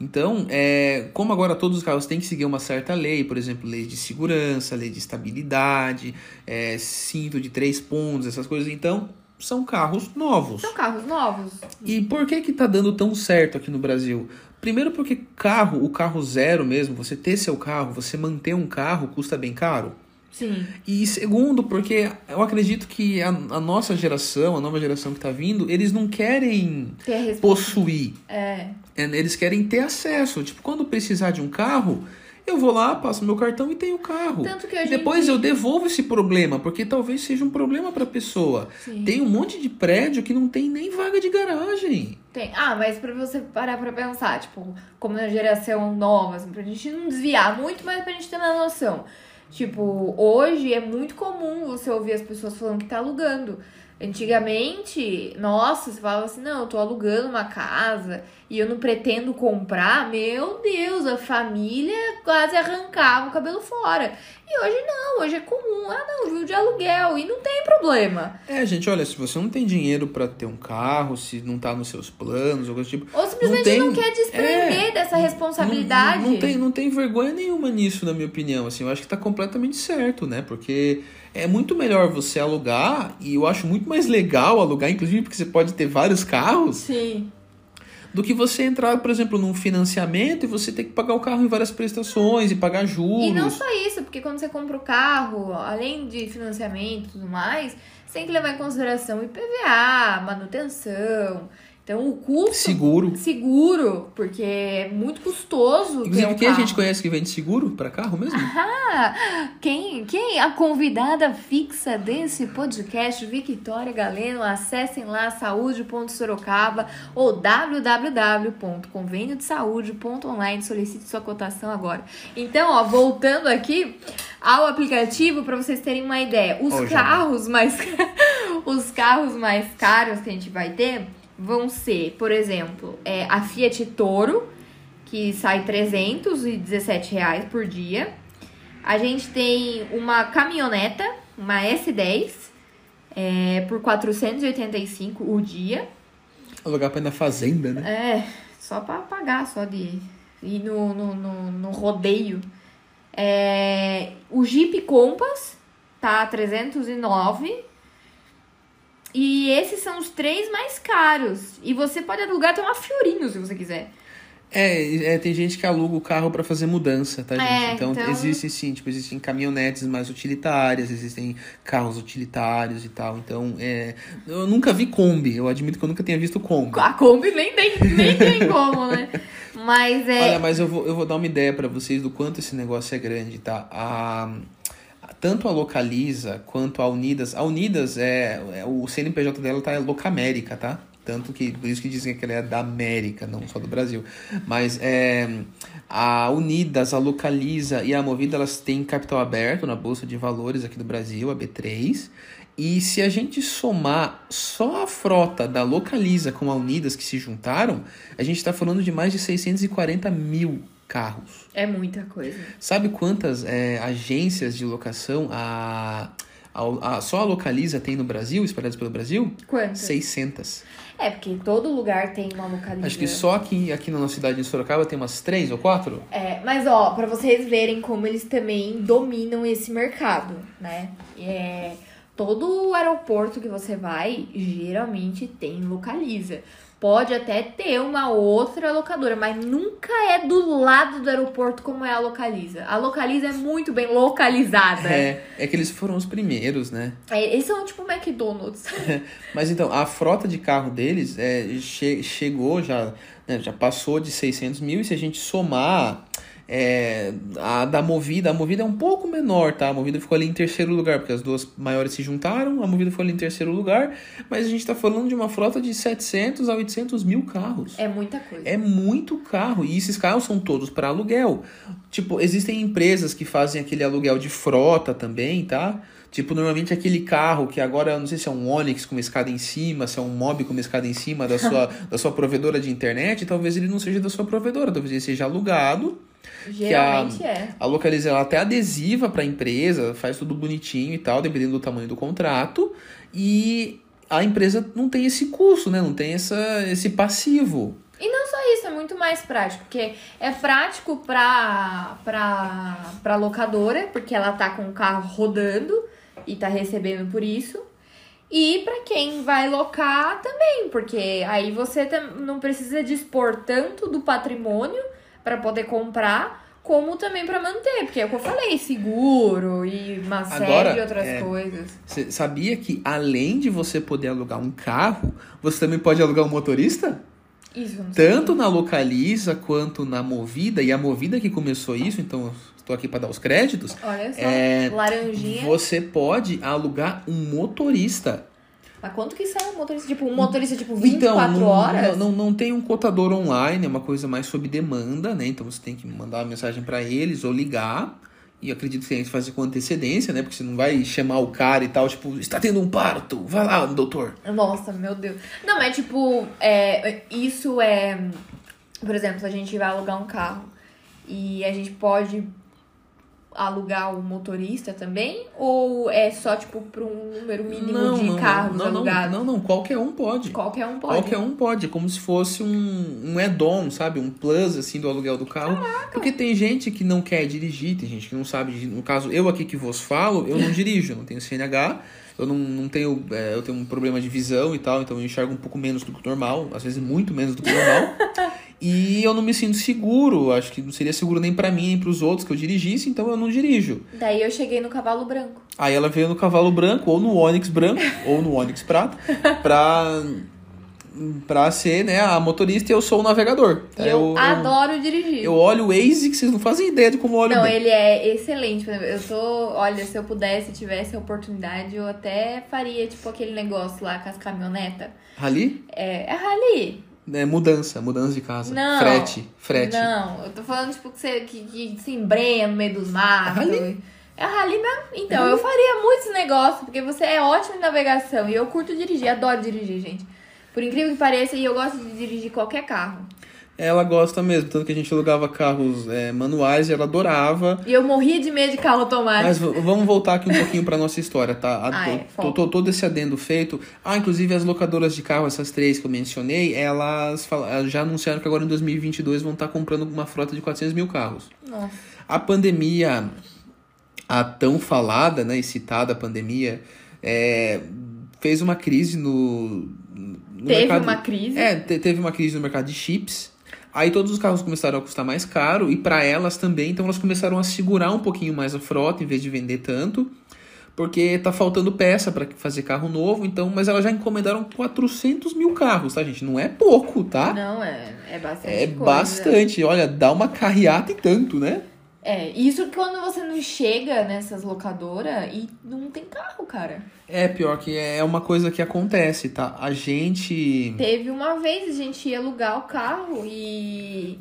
Então, é, como agora todos os carros têm que seguir uma certa lei, por exemplo, lei de segurança, lei de estabilidade, é, cinto de três pontos, essas coisas, então são carros novos. São carros novos. E por que que tá dando tão certo aqui no Brasil? Primeiro porque carro, o carro zero mesmo, você ter seu carro, você manter um carro custa bem caro. Sim. E segundo, porque eu acredito que a, a nossa geração, a nova geração que tá vindo, eles não querem possuir. É. É, Eles querem ter acesso. Tipo, quando precisar de um carro, eu vou lá, passo meu cartão e tenho o carro. Tanto que E hoje depois eu devolvo esse problema, porque talvez seja um problema pra pessoa. Sim. Tem um monte de prédio que não tem nem vaga de garagem. Tem. Ah, mas pra você parar pra pensar, tipo, como na geração nova, assim, pra gente não desviar muito, mas pra gente ter uma noção. Tipo, hoje é muito comum você ouvir as pessoas falando que tá alugando. Antigamente, nossa, você falava assim, não, eu tô alugando uma casa e eu não pretendo comprar. Meu Deus, a família quase arrancava o cabelo fora. E hoje não, hoje é comum. Ah, não, viu de aluguel e não tem problema. É, gente, olha, se você não tem dinheiro pra ter um carro, se não tá nos seus planos, ou coisa do tipo. Ou simplesmente tem- não, quer desprender é, dessa responsabilidade. Não, não, tem, não tem vergonha nenhuma nisso, na minha opinião. Assim, eu acho que tá completamente certo, né? Porque é muito melhor você alugar, e eu acho muito mais legal alugar, inclusive porque você pode ter vários carros, Sim. Do que você entrar, por exemplo, num financiamento e você ter que pagar o carro em várias prestações e pagar juros. E não só isso, porque quando você compra o carro, além de financiamento e tudo mais, você tem que levar em consideração IPVA, manutenção. Então o custo. Seguro. Seguro, porque é muito custoso. ter Inclusive, um quem a carro. gente conhece que vende seguro para carro mesmo? Ah, quem, quem a convidada fixa desse podcast, Victoria Galeno, acessem lá saúde.sorocaba ou www.convêniodesaude.online, solicite sua cotação agora. Então, ó, voltando aqui ao aplicativo para vocês terem uma ideia, os Jana. carros mais os carros mais caros que a gente vai ter vão ser, por exemplo, é, a Fiat Toro, que sai 317 reais por dia. A gente tem uma caminhoneta, uma S10, é, por 485 o dia. Alugar pra ir na fazenda, né? É, só pra pagar, só de ir no, no, no, no rodeio. É, o Jeep Compass tá 309. E esses são os três mais caros. E você pode alugar até uma Fiorino se você quiser. É, é, tem gente que aluga o carro para fazer mudança, tá, gente? É, então, então- existem sim, tipo, existem caminhonetes mais utilitárias, existem carros utilitários e tal. Então, é, eu nunca vi Kombi, eu admito que eu nunca tenha visto Kombi. A Kombi nem tem, nem tem como, né? Mas é. Olha, mas eu vou, eu vou dar uma ideia para vocês do quanto esse negócio é grande, tá? A, a- tanto a Localiza quanto a Unidas. A Unidas é, é o CNPJ dela tá é Locamérica, tá? Tanto que por isso que dizem que ela é da América, não só do Brasil. Mas é, a Unidas, a Localiza e a Movida elas têm capital aberto na bolsa de valores aqui do Brasil, a B3. E se a gente somar só a frota da Localiza com a Unidas que se juntaram, a gente está falando de mais de 640 mil carros. É muita coisa. Sabe quantas é, agências de locação a, a, a- só a Localiza tem no Brasil, espalhadas pelo Brasil? Quanto? 600. É, porque todo lugar tem uma localização. Acho que só aqui, aqui na nossa cidade de Sorocaba tem umas três ou quatro. É, mas ó, pra vocês verem como eles também dominam esse mercado, né? É, todo aeroporto que você vai, geralmente tem localiza. Pode até ter uma outra locadora, mas nunca é do lado do aeroporto como é a localiza. A localiza é muito bem localizada. É, é que eles foram os primeiros, né? É, eles são tipo McDonald's. Mas então, a frota de carro deles é, che- chegou já, né, já passou de 600 mil. E se a gente somar é, a da Movida, a Movida é um pouco menor, tá? A Movida ficou ali em terceiro lugar, porque as duas maiores se juntaram. A Movida ficou ali em terceiro lugar. Mas a gente tá falando de uma frota de 700 a 800 mil carros. É muita coisa. É muito carro. E esses carros são todos para aluguel. Tipo, existem empresas que fazem aquele aluguel de frota também, tá? Tipo, normalmente aquele carro que agora, não sei se é um Onix com uma escada em cima, se é um Mob com uma escada em cima da sua, da sua provedora de internet, talvez ele não seja da sua provedora, talvez ele seja alugado. Geralmente é. A localiza ela até adesiva para a empresa, faz tudo bonitinho e tal, dependendo do tamanho do contrato. E a empresa não tem esse custo, né? Não tem essa, esse passivo. E não só isso, é muito mais prático, porque é prático pra, pra, pra locadora, porque ela tá com o carro rodando e tá recebendo por isso. E pra quem vai locar também, porque aí você não precisa dispor tanto do patrimônio pra poder comprar, como também pra manter, porque é o que eu falei, seguro e uma série Agora, de outras é, coisas. Você sabia que além de você poder alugar um carro, você também pode alugar um motorista? Isso, sei. Tanto na Localiza quanto na Movida, e a Movida que começou isso, então estou aqui para dar os créditos. Olha só, É, laranjinha. Você pode alugar um motorista. Mas quanto que são um motorista? Tipo, um motorista, tipo, 24 então, não, horas? Não, não tem um cotador online, é uma coisa mais sob demanda, né? Então você tem que mandar uma mensagem para eles ou ligar. E acredito que tem que fazer com antecedência, né? Porque você não vai chamar o cara e tal, tipo, está tendo um parto, vai lá, doutor. Nossa, meu Deus. Não, mas tipo, é, isso é. Por exemplo, a gente vai alugar um carro e a gente pode alugar o motorista também? Ou é só, tipo, para um número mínimo de carros não, alugados? Não, não, qualquer um pode. Qualquer um pode. Qualquer um pode, é como se fosse um, um add-on, sabe? Um plus, assim, do aluguel do carro. Porque tem gente que não quer dirigir, tem gente que não sabe dirigir. No caso, eu aqui que vos falo, eu não dirijo, eu não tenho CNH, eu não, não tenho... é, eu tenho um problema de visão e tal, então eu enxergo um pouco menos do que o normal, às vezes muito menos do que o normal. e eu não me sinto seguro, acho que não seria seguro nem pra mim, nem pros outros que eu dirigisse, então eu não dirijo. Daí eu cheguei no cavalo branco. Aí ela veio no cavalo branco, ou no Onix branco, ou no Onix prata, pra, pra ser, né, a motorista e eu sou o navegador. E eu, adoro dirigir. Eu olho o Waze que vocês não fazem ideia de como eu olho Não, bem. ele é excelente. Eu tô. Olha, se eu pudesse, tivesse a oportunidade, eu até faria, tipo, aquele negócio lá com as caminhonetas. Rally? É, é rally. É mudança, mudança de casa. Não. Frete, frete. Não, eu tô falando, tipo, que você que, que se embrenha no meio dos matos. Rally? É rally mesmo. Então, eu faria muitos negócios, porque você é ótimo em navegação. E eu curto dirigir, adoro dirigir, gente. Por incrível que pareça, e eu gosto de dirigir qualquer carro. Ela gosta mesmo, tanto que a gente alugava carros é, manuais e ela adorava. E eu morria de medo de carro automático. Mas vamos voltar aqui um pouquinho pra nossa história, tá? A- Ah, é, to- todo esse adendo feito. Ah, inclusive as locadoras de carro, essas três que eu mencionei, elas já anunciaram que agora em 2022 vão estar comprando uma frota de 400 mil carros. Nossa. A pandemia, a tão falada né, e citada pandemia, é, fez uma crise no, no Teve mercado. uma crise. É, te- teve uma crise no mercado de chips. Aí todos os carros começaram a custar mais caro e para elas também, então elas começaram a segurar um pouquinho mais a frota em vez de vender tanto, porque tá faltando peça para fazer carro novo, então, mas elas já encomendaram 400 mil carros, tá, gente? Não é pouco, tá? Não, é, é bastante É coisa. bastante. Olha, dá uma carreata e tanto, né? É, isso quando você não chega nessas locadoras e não tem carro, cara. É pior que é uma coisa que acontece, tá? A gente. Teve uma vez a gente ia alugar o carro e.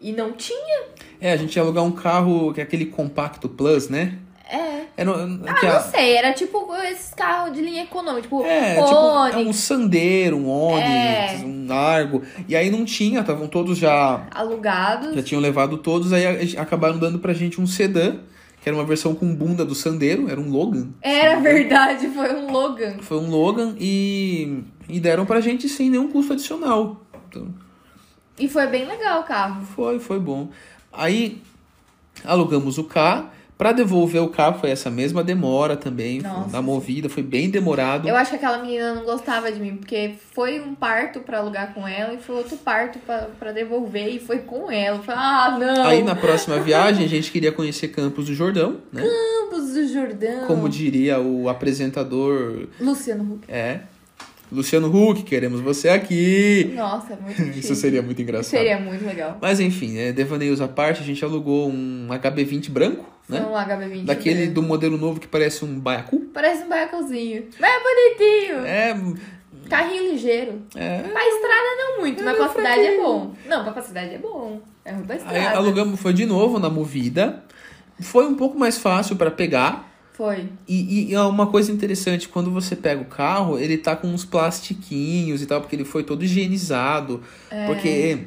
E não tinha. É, a gente ia alugar um carro que é aquele compacto plus, né? É. Era, Ah, que a- não sei, era tipo esses carros de linha econômica, tipo É, tipo, Onix, é um Sandero, um Onix, É. um Argo. E aí não tinha, estavam todos já. alugados. Já tinham levado todos, aí acabaram dando pra gente um sedã, que era uma versão com bunda do Sandero, era um Logan. Era verdade, foi um Logan. Foi um Logan e, e deram pra gente sem nenhum custo adicional. Então, E foi bem legal o carro. Foi, foi bom. Aí alugamos o carro. Pra devolver o carro foi essa mesma demora também. Da movida, foi bem demorado. Eu acho que aquela menina não gostava de mim, porque foi um parto pra alugar com ela e foi outro parto pra, pra devolver e foi com ela. Falei, ah, não! Aí na próxima viagem a gente queria conhecer Campos do Jordão, né? Campos do Jordão. Como diria o apresentador, Luciano Huck. é. Luciano Huck, queremos você aqui. Nossa, muito chique. Isso seria muito engraçado. Seria muito legal. Mas enfim, né, devaneios à parte, a gente alugou um HB20 branco, né? um HB20. Daquele mesmo. do modelo novo que parece um baiacu. Parece um baiacuzinho. Mas é bonitinho. É, Carrinho ligeiro. é. Pra estrada não muito, mas É, pra cidade é bom. Não, pra cidade é bom. É ruim pra Aí estrada. alugamos, foi de novo na movida. Foi um pouco mais fácil pra pegar. Foi. E, e é uma coisa interessante, quando você pega o carro, ele tá com uns plastiquinhos e tal, porque ele foi todo higienizado. Porque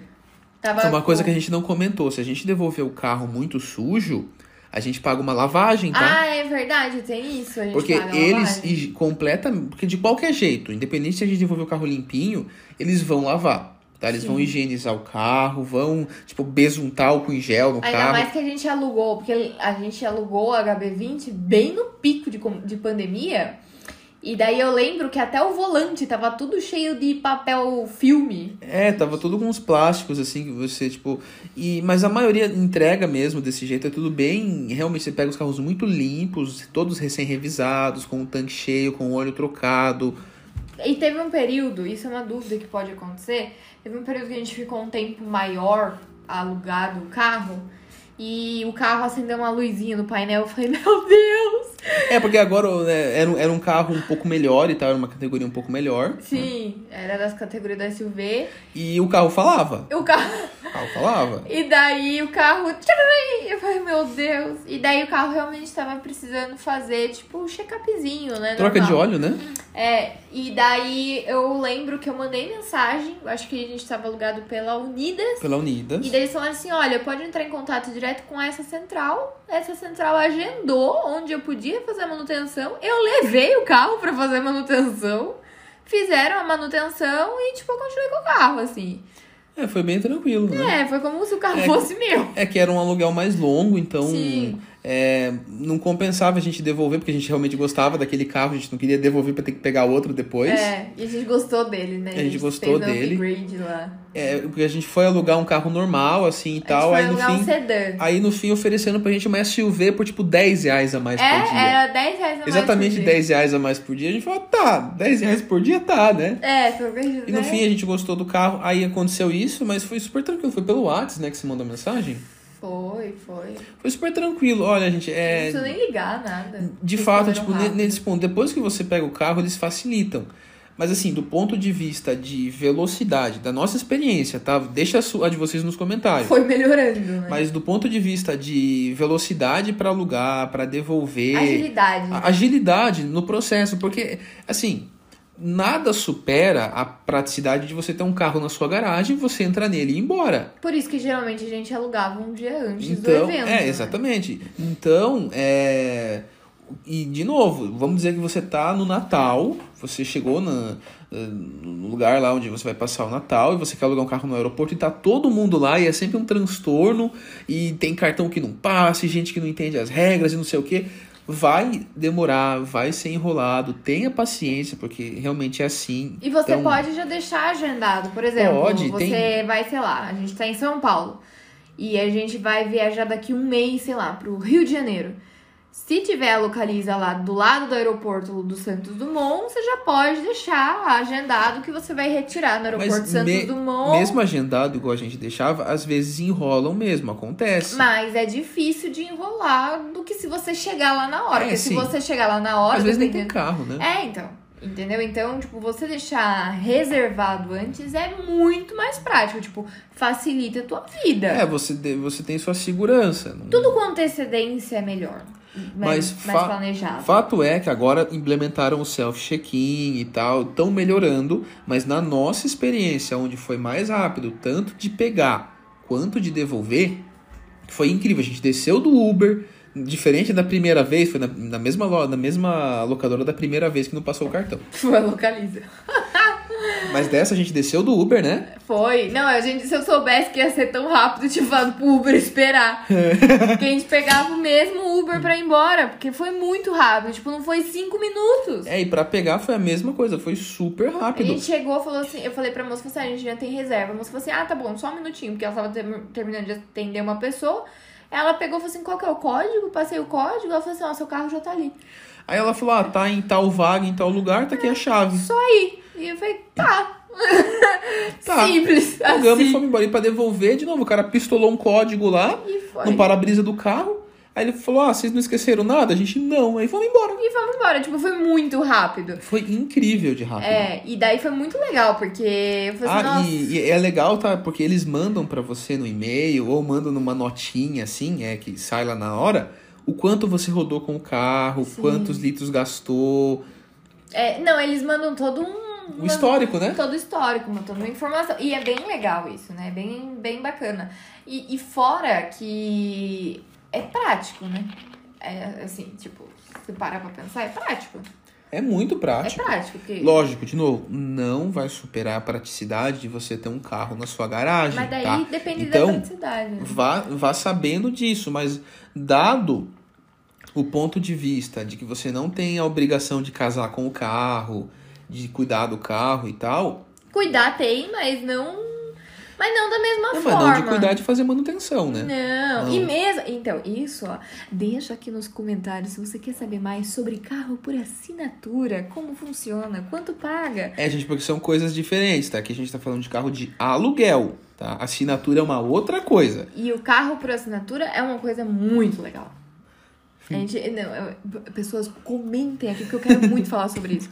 Tava é uma coisa com- que a gente não comentou. Se a gente devolver o carro muito sujo, a gente paga uma lavagem, tá? Ah, é verdade, tem isso. A gente Porque paga eles completamente. Porque de qualquer jeito, independente se a gente devolver o carro limpinho, eles vão lavar. Tá? Eles Sim. vão higienizar o carro, vão, tipo, besuntar álcool em gel no Ainda carro. mais que a gente alugou, porque a gente alugou o HB20 bem no pico de, com- de pandemia. E daí eu lembro que até o volante tava tudo cheio de papel filme. É, tava tudo com uns plásticos, assim, que você, tipo. E, mas a maioria entrega mesmo desse jeito, é tudo bem. Realmente você pega os carros muito limpos, todos recém-revisados, com o tanque cheio, com o óleo trocado. E teve um período, isso é uma dúvida que pode acontecer, teve um período que a gente ficou um tempo maior alugado o carro e o carro acendeu uma luzinha no painel. Eu falei, meu Deus! É, porque agora né, era, um- era um carro um pouco melhor e tal, era uma categoria um pouco melhor. Sim, era das categorias da SUV. E o carro falava. O carro. O carro falava. E daí o carro. Eu falei, meu Deus! E daí o carro realmente tava precisando fazer, tipo, um check-upzinho, né? Troca de normal. óleo, né? É, e daí eu lembro que eu mandei mensagem, acho que a gente tava alugado pela Unidas. Pela Unidas. E daí eles falaram assim: olha, pode entrar em contato direto com essa central. Essa central agendou onde eu podia fazer a manutenção. Eu levei o carro pra fazer a manutenção. Fizeram a manutenção e, tipo, eu continuei com o carro, assim. É, foi bem tranquilo, né? É, foi como se o carro É. fosse meu. É que era um aluguel mais longo, então Sim. É, não compensava a gente devolver, porque a gente realmente gostava daquele carro, a gente não queria devolver pra ter que pegar outro depois. É, e a gente gostou dele, né? A gente gostou fez um dele. upgrade lá. É, porque a gente foi alugar um carro normal, assim e A tal. gente Aí no fim. um sedã. Aí no fim oferecendo pra gente uma SUV por tipo 10 reais a mais por É, dia. era 10 reais a mais Exatamente por dia. 10 reais a mais por dia. A gente falou, tá, 10 reais por dia tá, né? É, foi o que a gente E no fim a gente gostou do carro, aí aconteceu isso, mas foi super tranquilo. Foi pelo WhatsApp, né, que você mandou a mensagem? Foi, foi. Foi super tranquilo. Olha, gente, Não é. precisa nem ligar, nada. De fato, tipo, rápido. nesse ponto, depois que você pega o carro, eles facilitam. Mas assim, do ponto de vista de velocidade, da nossa experiência, tá? Deixa a sua a de vocês nos comentários. Foi melhorando, né? Mas do ponto de vista de velocidade para alugar, para devolver, Agilidade. a- agilidade no processo, porque assim, nada supera a praticidade de você ter um carro na sua garagem, você entra nele e ir embora. Por isso que geralmente a gente alugava um dia antes Então, do evento. é, né? exatamente. Então, é e de novo, vamos dizer que você tá no Natal, você chegou na, no lugar lá onde você vai passar o Natal e você quer alugar um carro no aeroporto e tá todo mundo lá e é sempre um transtorno e tem cartão que não passa e gente que não entende as regras e não sei o que. Vai demorar, vai ser enrolado, tenha paciência, porque realmente é assim. E você Então, pode já deixar agendado, por exemplo, Pode, você tem- vai, sei lá, a gente tá em São Paulo e a gente vai viajar daqui um mês, sei lá, pro Rio de Janeiro. Se tiver localiza lá do lado do aeroporto do Santos Dumont, você já pode deixar agendado que você vai retirar no aeroporto Mas Santos me- Dumont. mesmo agendado, igual a gente deixava, às vezes enrolam mesmo, acontece. Mas é difícil de enrolar do que se você chegar lá na hora. É, porque se sim. você chegar lá na hora, Às vezes nem tem carro, né? É, então. Entendeu? Então, tipo, você deixar reservado antes é muito mais prático. Tipo, facilita a tua vida. É, você, você tem sua segurança. Não- Tudo com antecedência é melhor. Mais, Mas mais fa- planejado. Fato é que agora implementaram o self-check-in e tal, estão melhorando, mas na nossa experiência, onde foi mais rápido, tanto de pegar quanto de devolver, foi incrível. A gente desceu do Uber, diferente da primeira vez, foi na, na mesma, lo- na mesma locadora da primeira vez que não passou o cartão. Foi, localiza. Mas dessa a gente desceu do Uber, né? Foi. Não, a gente, se eu soubesse que ia ser tão rápido, eu tinha falado pro Uber esperar. porque a gente pegava o mesmo Uber pra ir embora. Porque foi muito rápido. Tipo, não foi cinco minutos. É, e pra pegar foi a mesma coisa, foi super A rápido. gente chegou falou assim, eu falei pra moça, assim, ah, a gente já tem reserva. A moça falou assim, ah, tá bom, só um minutinho, porque ela tava ter- terminando de atender uma pessoa. Ela pegou e falou assim, qual que é o código? Passei o código, ela falou assim, ó, seu carro já tá ali. Aí ela falou: ah, tá em tal vaga, em tal lugar, tá aqui a chave. Só aí. E eu falei, tá. Tá. Simples, Pegamos e assim. fomos embora. E pra devolver, de novo, o cara pistolou um código lá E no para-brisa do carro. Aí ele falou: Ah, vocês não esqueceram nada? A gente não. Aí fomos embora. E vamos embora, tipo, foi muito rápido. Foi incrível de rápido. É, e daí foi muito legal, porque falei assim, Ah, nossa, e, e é legal, tá? Porque eles mandam pra você no e-mail ou mandam numa notinha assim, é que sai lá na hora, o quanto você rodou com o carro, Sim. quantos litros gastou, é, não, eles mandam todo um... o histórico, né? Todo histórico, toda informação. E é bem legal isso, né? Bem, bem bacana. E, e fora que é prático, né? É assim, tipo, se parar pra pensar, é prático. É muito É prático. prático, porque... Lógico, de novo, não vai superar a praticidade de você ter um carro na sua garagem, Mas daí tá? depende Então, da praticidade. né? vá, vá sabendo disso, mas dado o ponto de vista de que você não tem a obrigação de casar com o carro, de cuidar do carro e tal, Cuidar tem, mas não... Mas não da mesma não, mas forma. não de cuidar de fazer manutenção, né? Não. Não. e mesmo. Então, isso, ó. Deixa aqui nos comentários se você quer saber mais sobre carro por assinatura, como funciona, quanto paga. É, gente, porque são coisas diferentes, tá? Aqui a gente tá falando de carro de aluguel, tá? Assinatura é uma outra coisa. E o carro por assinatura é uma coisa muito legal. A gente, não, pessoas comentem aqui, porque eu quero muito falar sobre isso.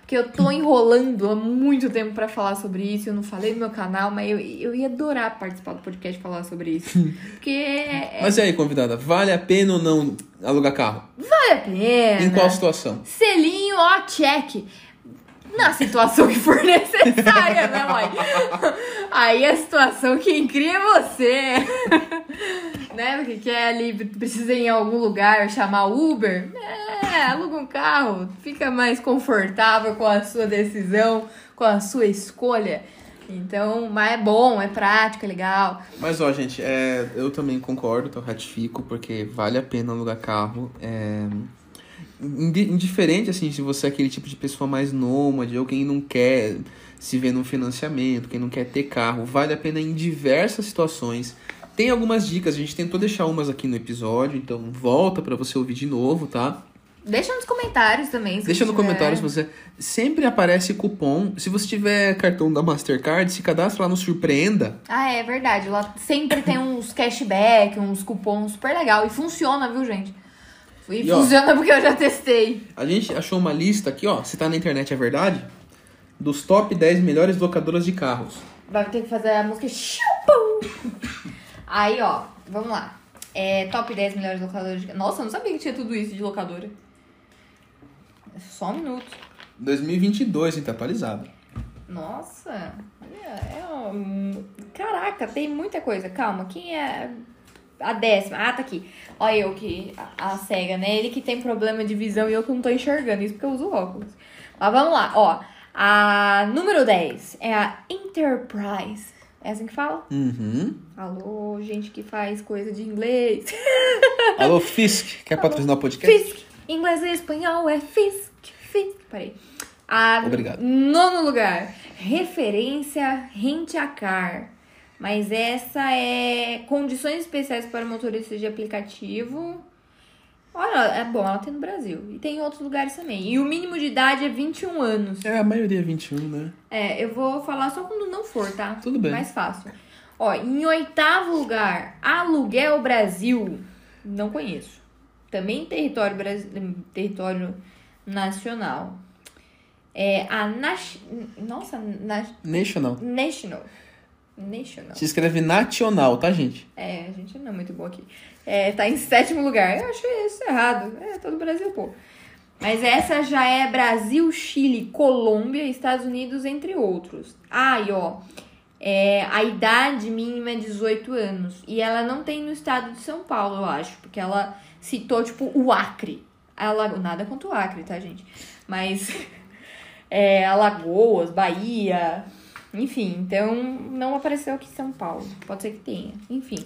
Porque eu tô enrolando há muito tempo pra falar sobre isso. Eu não falei no meu canal, mas eu, eu ia adorar participar do podcast e falar sobre isso. Porque é, Mas e aí, convidada, vale a pena ou não alugar carro? vale a pena. Em qual situação? Selinho, ó, check. Na situação que for necessária, né, mãe? Aí a situação quem cria é você. né? Porque quer ali, precisa ir em algum lugar chamar Uber. É, aluga um carro. Fica mais confortável com a sua decisão, com a sua escolha. Então, mas é bom, é prático, é legal. Mas, ó, gente, é, eu também concordo, eu ratifico, porque vale a pena alugar carro. É, indiferente, assim, se você é aquele tipo de pessoa mais nômade, ou quem não quer se ver num financiamento, quem não quer ter carro, vale a pena em diversas situações. Tem algumas dicas, a gente tentou deixar umas aqui no episódio, então volta pra você ouvir de novo, tá? Deixa nos comentários também. Deixa no tiver. comentário se você. Sempre aparece cupom. Se você tiver cartão da Mastercard, se cadastra lá no Surpreenda. Ah, é verdade. Lá sempre tem uns cashback, uns cupons super legal. E funciona, viu, gente? E, E, ó, funciona porque eu já testei. A gente achou uma lista aqui, ó. Se tá na internet é verdade. Dos top 10 melhores locadoras de carros. Vai ter que fazer a música. Aí, ó, vamos lá. É, top 10 melhores locadoras de... Nossa, eu não sabia que tinha tudo isso de locadora. Só um minuto. 2022, hein? Tá atualizado. Nossa, olha, é um... Caraca, tem muita coisa. Calma, quem é a décima? Ah, tá aqui. Olha eu que a, a cega, né? Ele que tem problema de visão e eu que não tô enxergando isso porque eu uso óculos. Mas vamos lá, ó. A número 10 é a Enterprise. É assim que fala? Uhum. Alô, gente que faz coisa de inglês. Alô, Fisk, quer patrocinar o podcast? Fisk. Inglês e espanhol é Fisk. Fisk. Peraí. A Obrigado. Nono lugar. Referência Rente a Car. Mas essa é condições especiais para motoristas de aplicativo. Olha, é bom, ela tem no Brasil. E tem em outros lugares também. E o mínimo de idade é 21 anos. É, a maioria é 21, né? É, eu vou falar só quando não for, tá? Tudo bem. Mais fácil. Ó, em oitavo lugar, Aluguel Brasil. Não conheço. Também território, brasi... território nacional. É a Nas... Nossa, na... National. National. National. Se escreve nacional, tá, gente? É, a gente não é muito bom aqui. É, tá em sétimo lugar. Eu achei isso errado. É, todo o Brasil, pô. Mas essa já é Brasil, Chile, Colômbia, Estados Unidos, entre outros. Ah, e ó, é, a idade mínima é 18 anos. E ela não tem no estado de São Paulo, eu acho. Porque ela citou, tipo, o Acre. Ela, nada contra o Acre, tá, gente? Mas é, Alagoas, Bahia, enfim. Então, não apareceu aqui em São Paulo. Pode ser que tenha. Enfim.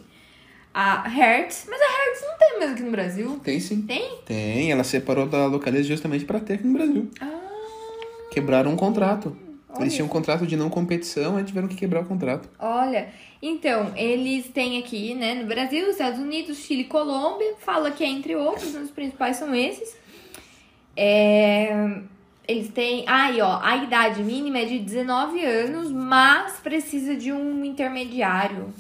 A Hertz. Mas a Hertz não tem mesmo aqui no Brasil. Tem sim. Tem? Tem, ela separou da localiza justamente pra ter aqui no Brasil. Ah, Quebraram um contrato. Olha Eles tinham um contrato de não competição, aí tiveram que quebrar o contrato. olha. Então, eles têm aqui, né, no Brasil, Estados Unidos, Chile e Colômbia. Fala que é entre outros, né, os principais são esses. É, Eles têm. Aí, ó, a idade mínima é de 19 anos, mas precisa de um intermediário.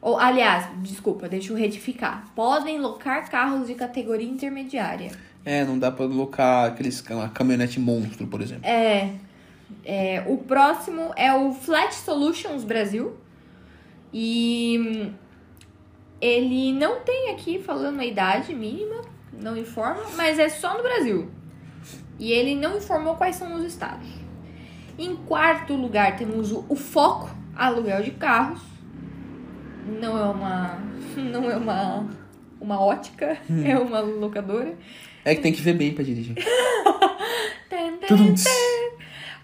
Ou, aliás, desculpa, deixa eu retificar. Podem locar carros de categoria intermediária. É, não dá pra alocar aqueles uma caminhonete monstro, por exemplo. É, é, o próximo é o Flat Solutions Brasil. E ele não tem aqui falando a idade mínima, não informa, mas é só no Brasil. E ele não informou quais são os estados. Em quarto lugar temos o, o Foco Aluguel de Carros. Não é uma não é uma uma ótica, é uma locadora. É que tem que ver bem pra dirigir. Tan, tan, Tudum.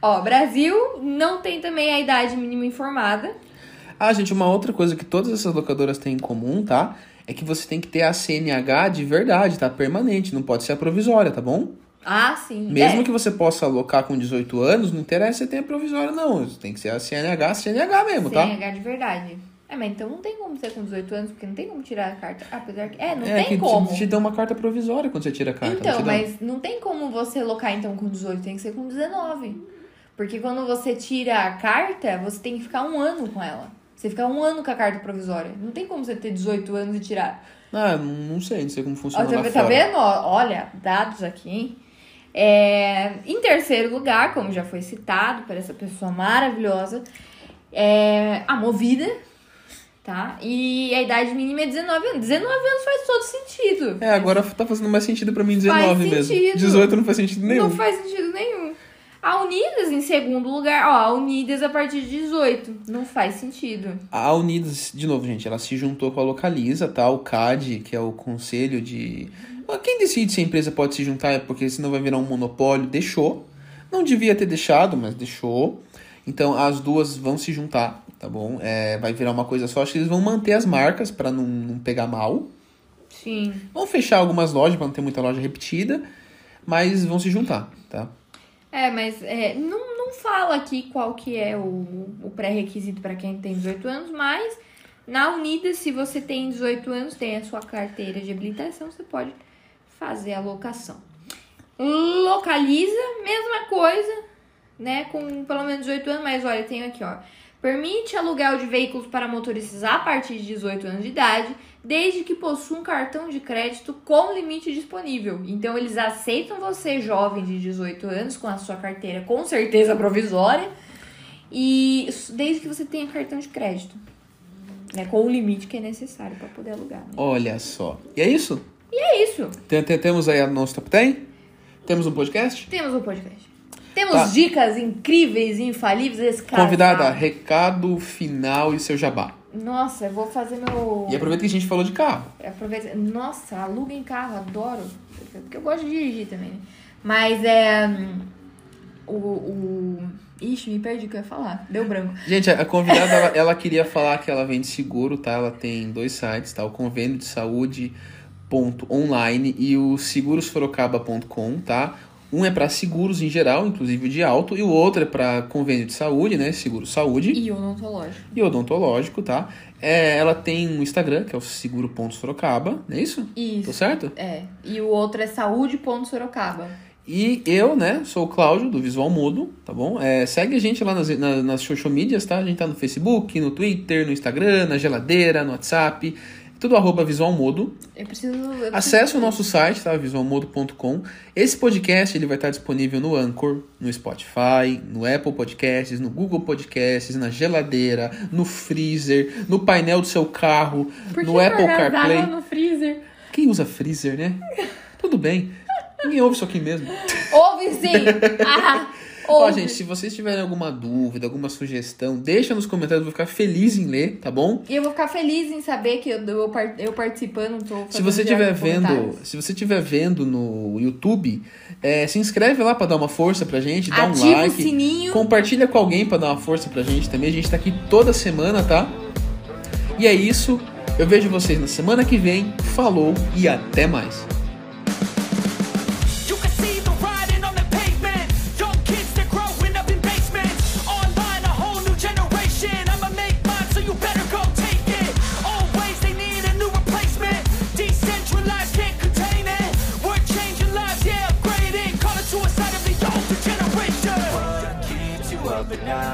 Ó, Brasil não tem também a idade mínima informada. Ah, gente, uma outra coisa que todas essas locadoras têm em comum, tá? É que você tem que ter a CNH de verdade, tá? Permanente, não pode ser a provisória, tá bom? Ah, sim. Mesmo é. que você possa alocar com 18 anos, não interessa se tem a provisória, não. Tem que ser a CNH, CNH mesmo, tá? CNH de verdade. É, mas então não tem como ser com 18 anos, porque não tem como tirar a carta. Apesar que. É, não é, tem que te- como. Te, dão uma carta provisória quando você tira a carta. não Então, te dão? mas não tem como você locar então com 18, tem que ser com 19. Porque quando você tira a carta, você tem que ficar um ano com ela. Você fica um ano com a carta provisória. Não tem como você ter 18 anos e tirar. Ah, não não sei, não sei como Ó, funciona tá, lá tá fora. vendo? Ó, Olha, dados aqui, hein? É, em terceiro lugar, como já foi citado por essa pessoa maravilhosa, é a Movida, tá? E a idade mínima é 19 anos. 19 anos faz todo sentido. É, agora tá fazendo mais sentido pra mim 19 Faz mesmo. sentido. 18 não faz sentido nenhum. Não faz sentido nenhum. A Unidas em segundo lugar, ó, a Unidas a partir de 18. Não faz sentido. A Unidas, de novo, gente, ela se juntou com a Localiza, tá? O CAD, que é o conselho de. Quem decide se a empresa pode se juntar é porque senão vai virar um monopólio. Deixou. Não devia ter deixado, mas deixou. Então as duas vão se juntar, tá bom? É, vai virar uma coisa só. Acho que eles vão manter as marcas para não, não pegar mal. Sim. Vão fechar algumas lojas para não ter muita loja repetida, mas vão se juntar, tá? É, mas é, não, não fala aqui qual que é o, o pré-requisito para quem tem 18 anos, mas na Unidas, se você tem 18 anos, tem a sua carteira de habilitação, você pode fazer a locação. Localiza, mesma coisa, né? Com pelo menos 18 anos, mas olha, tem aqui, ó. Permite aluguel de veículos para motoristas a partir de 18 anos de idade, desde que possua um cartão de crédito com limite disponível. Então, eles aceitam você, jovem de 18 anos, com a sua carteira com certeza provisória, e desde que você tenha cartão de crédito. Né, com o limite que é necessário para poder alugar. Né? Olha só. E é isso? E é isso. Tem- tem- temos aí o nosso top 10? Temos um podcast? Temos o podcast. Temos Tá. dicas incríveis e infalíveis cara. Convidada, recado final e seu jabá. Nossa, eu vou fazer meu. E aproveita que a gente falou de carro. Aproveita. Nossa, aluga em carro, adoro. Porque eu gosto de dirigir também, né? Mas é. hum, O. o... Ixi, me perdi o que eu ia falar. Deu branco. Gente, a convidada, ela, ela queria falar que ela vende seguro, tá? Ela tem dois sites, tá? O convênio de saúde ponto online e o segurossorocaba.com, tá? Um é para seguros em geral, inclusive de auto, e o outro é para convênio de saúde, né? Seguro saúde E odontológico. e odontológico, tá? É, ela tem um Instagram, que é o seguro.sorocaba, não é isso? Tô Isso. certo? É. E o outro é saúde.sorocaba. E eu, né, sou o Cláudio, do Visual Mudo, tá bom? É, segue a gente lá nas, na- nas social medias, tá? A gente tá no Facebook, no Twitter, no Instagram, na geladeira, no WhatsApp, tudo arroba Visual Mudo. Eu preciso. eu preciso- Acesse o nosso site, tá? visualmodo.com. Esse podcast ele vai estar disponível no Anchor, no Spotify, no Apple Podcasts, no Google Podcasts, na geladeira, no freezer, no painel do seu carro, Por que no Apple CarPlay. no freezer? Quem usa freezer, né? Tudo bem. Ninguém ouve isso aqui mesmo. Ouve sim! Ah, Ó, ouve. gente, se vocês tiverem alguma dúvida, alguma sugestão, deixa nos comentários, eu vou ficar feliz em ler, tá bom? E eu vou ficar feliz em saber que eu, eu, eu participando, tô fazendo Se você estiver vendo, se você estiver vendo no YouTube, é, se inscreve lá pra dar uma força pra gente, dá um Ativa like, o sininho. compartilha com alguém pra dar uma força pra gente também. A gente tá aqui toda semana, tá? E é isso. Eu vejo vocês na semana que vem. Falou e até mais.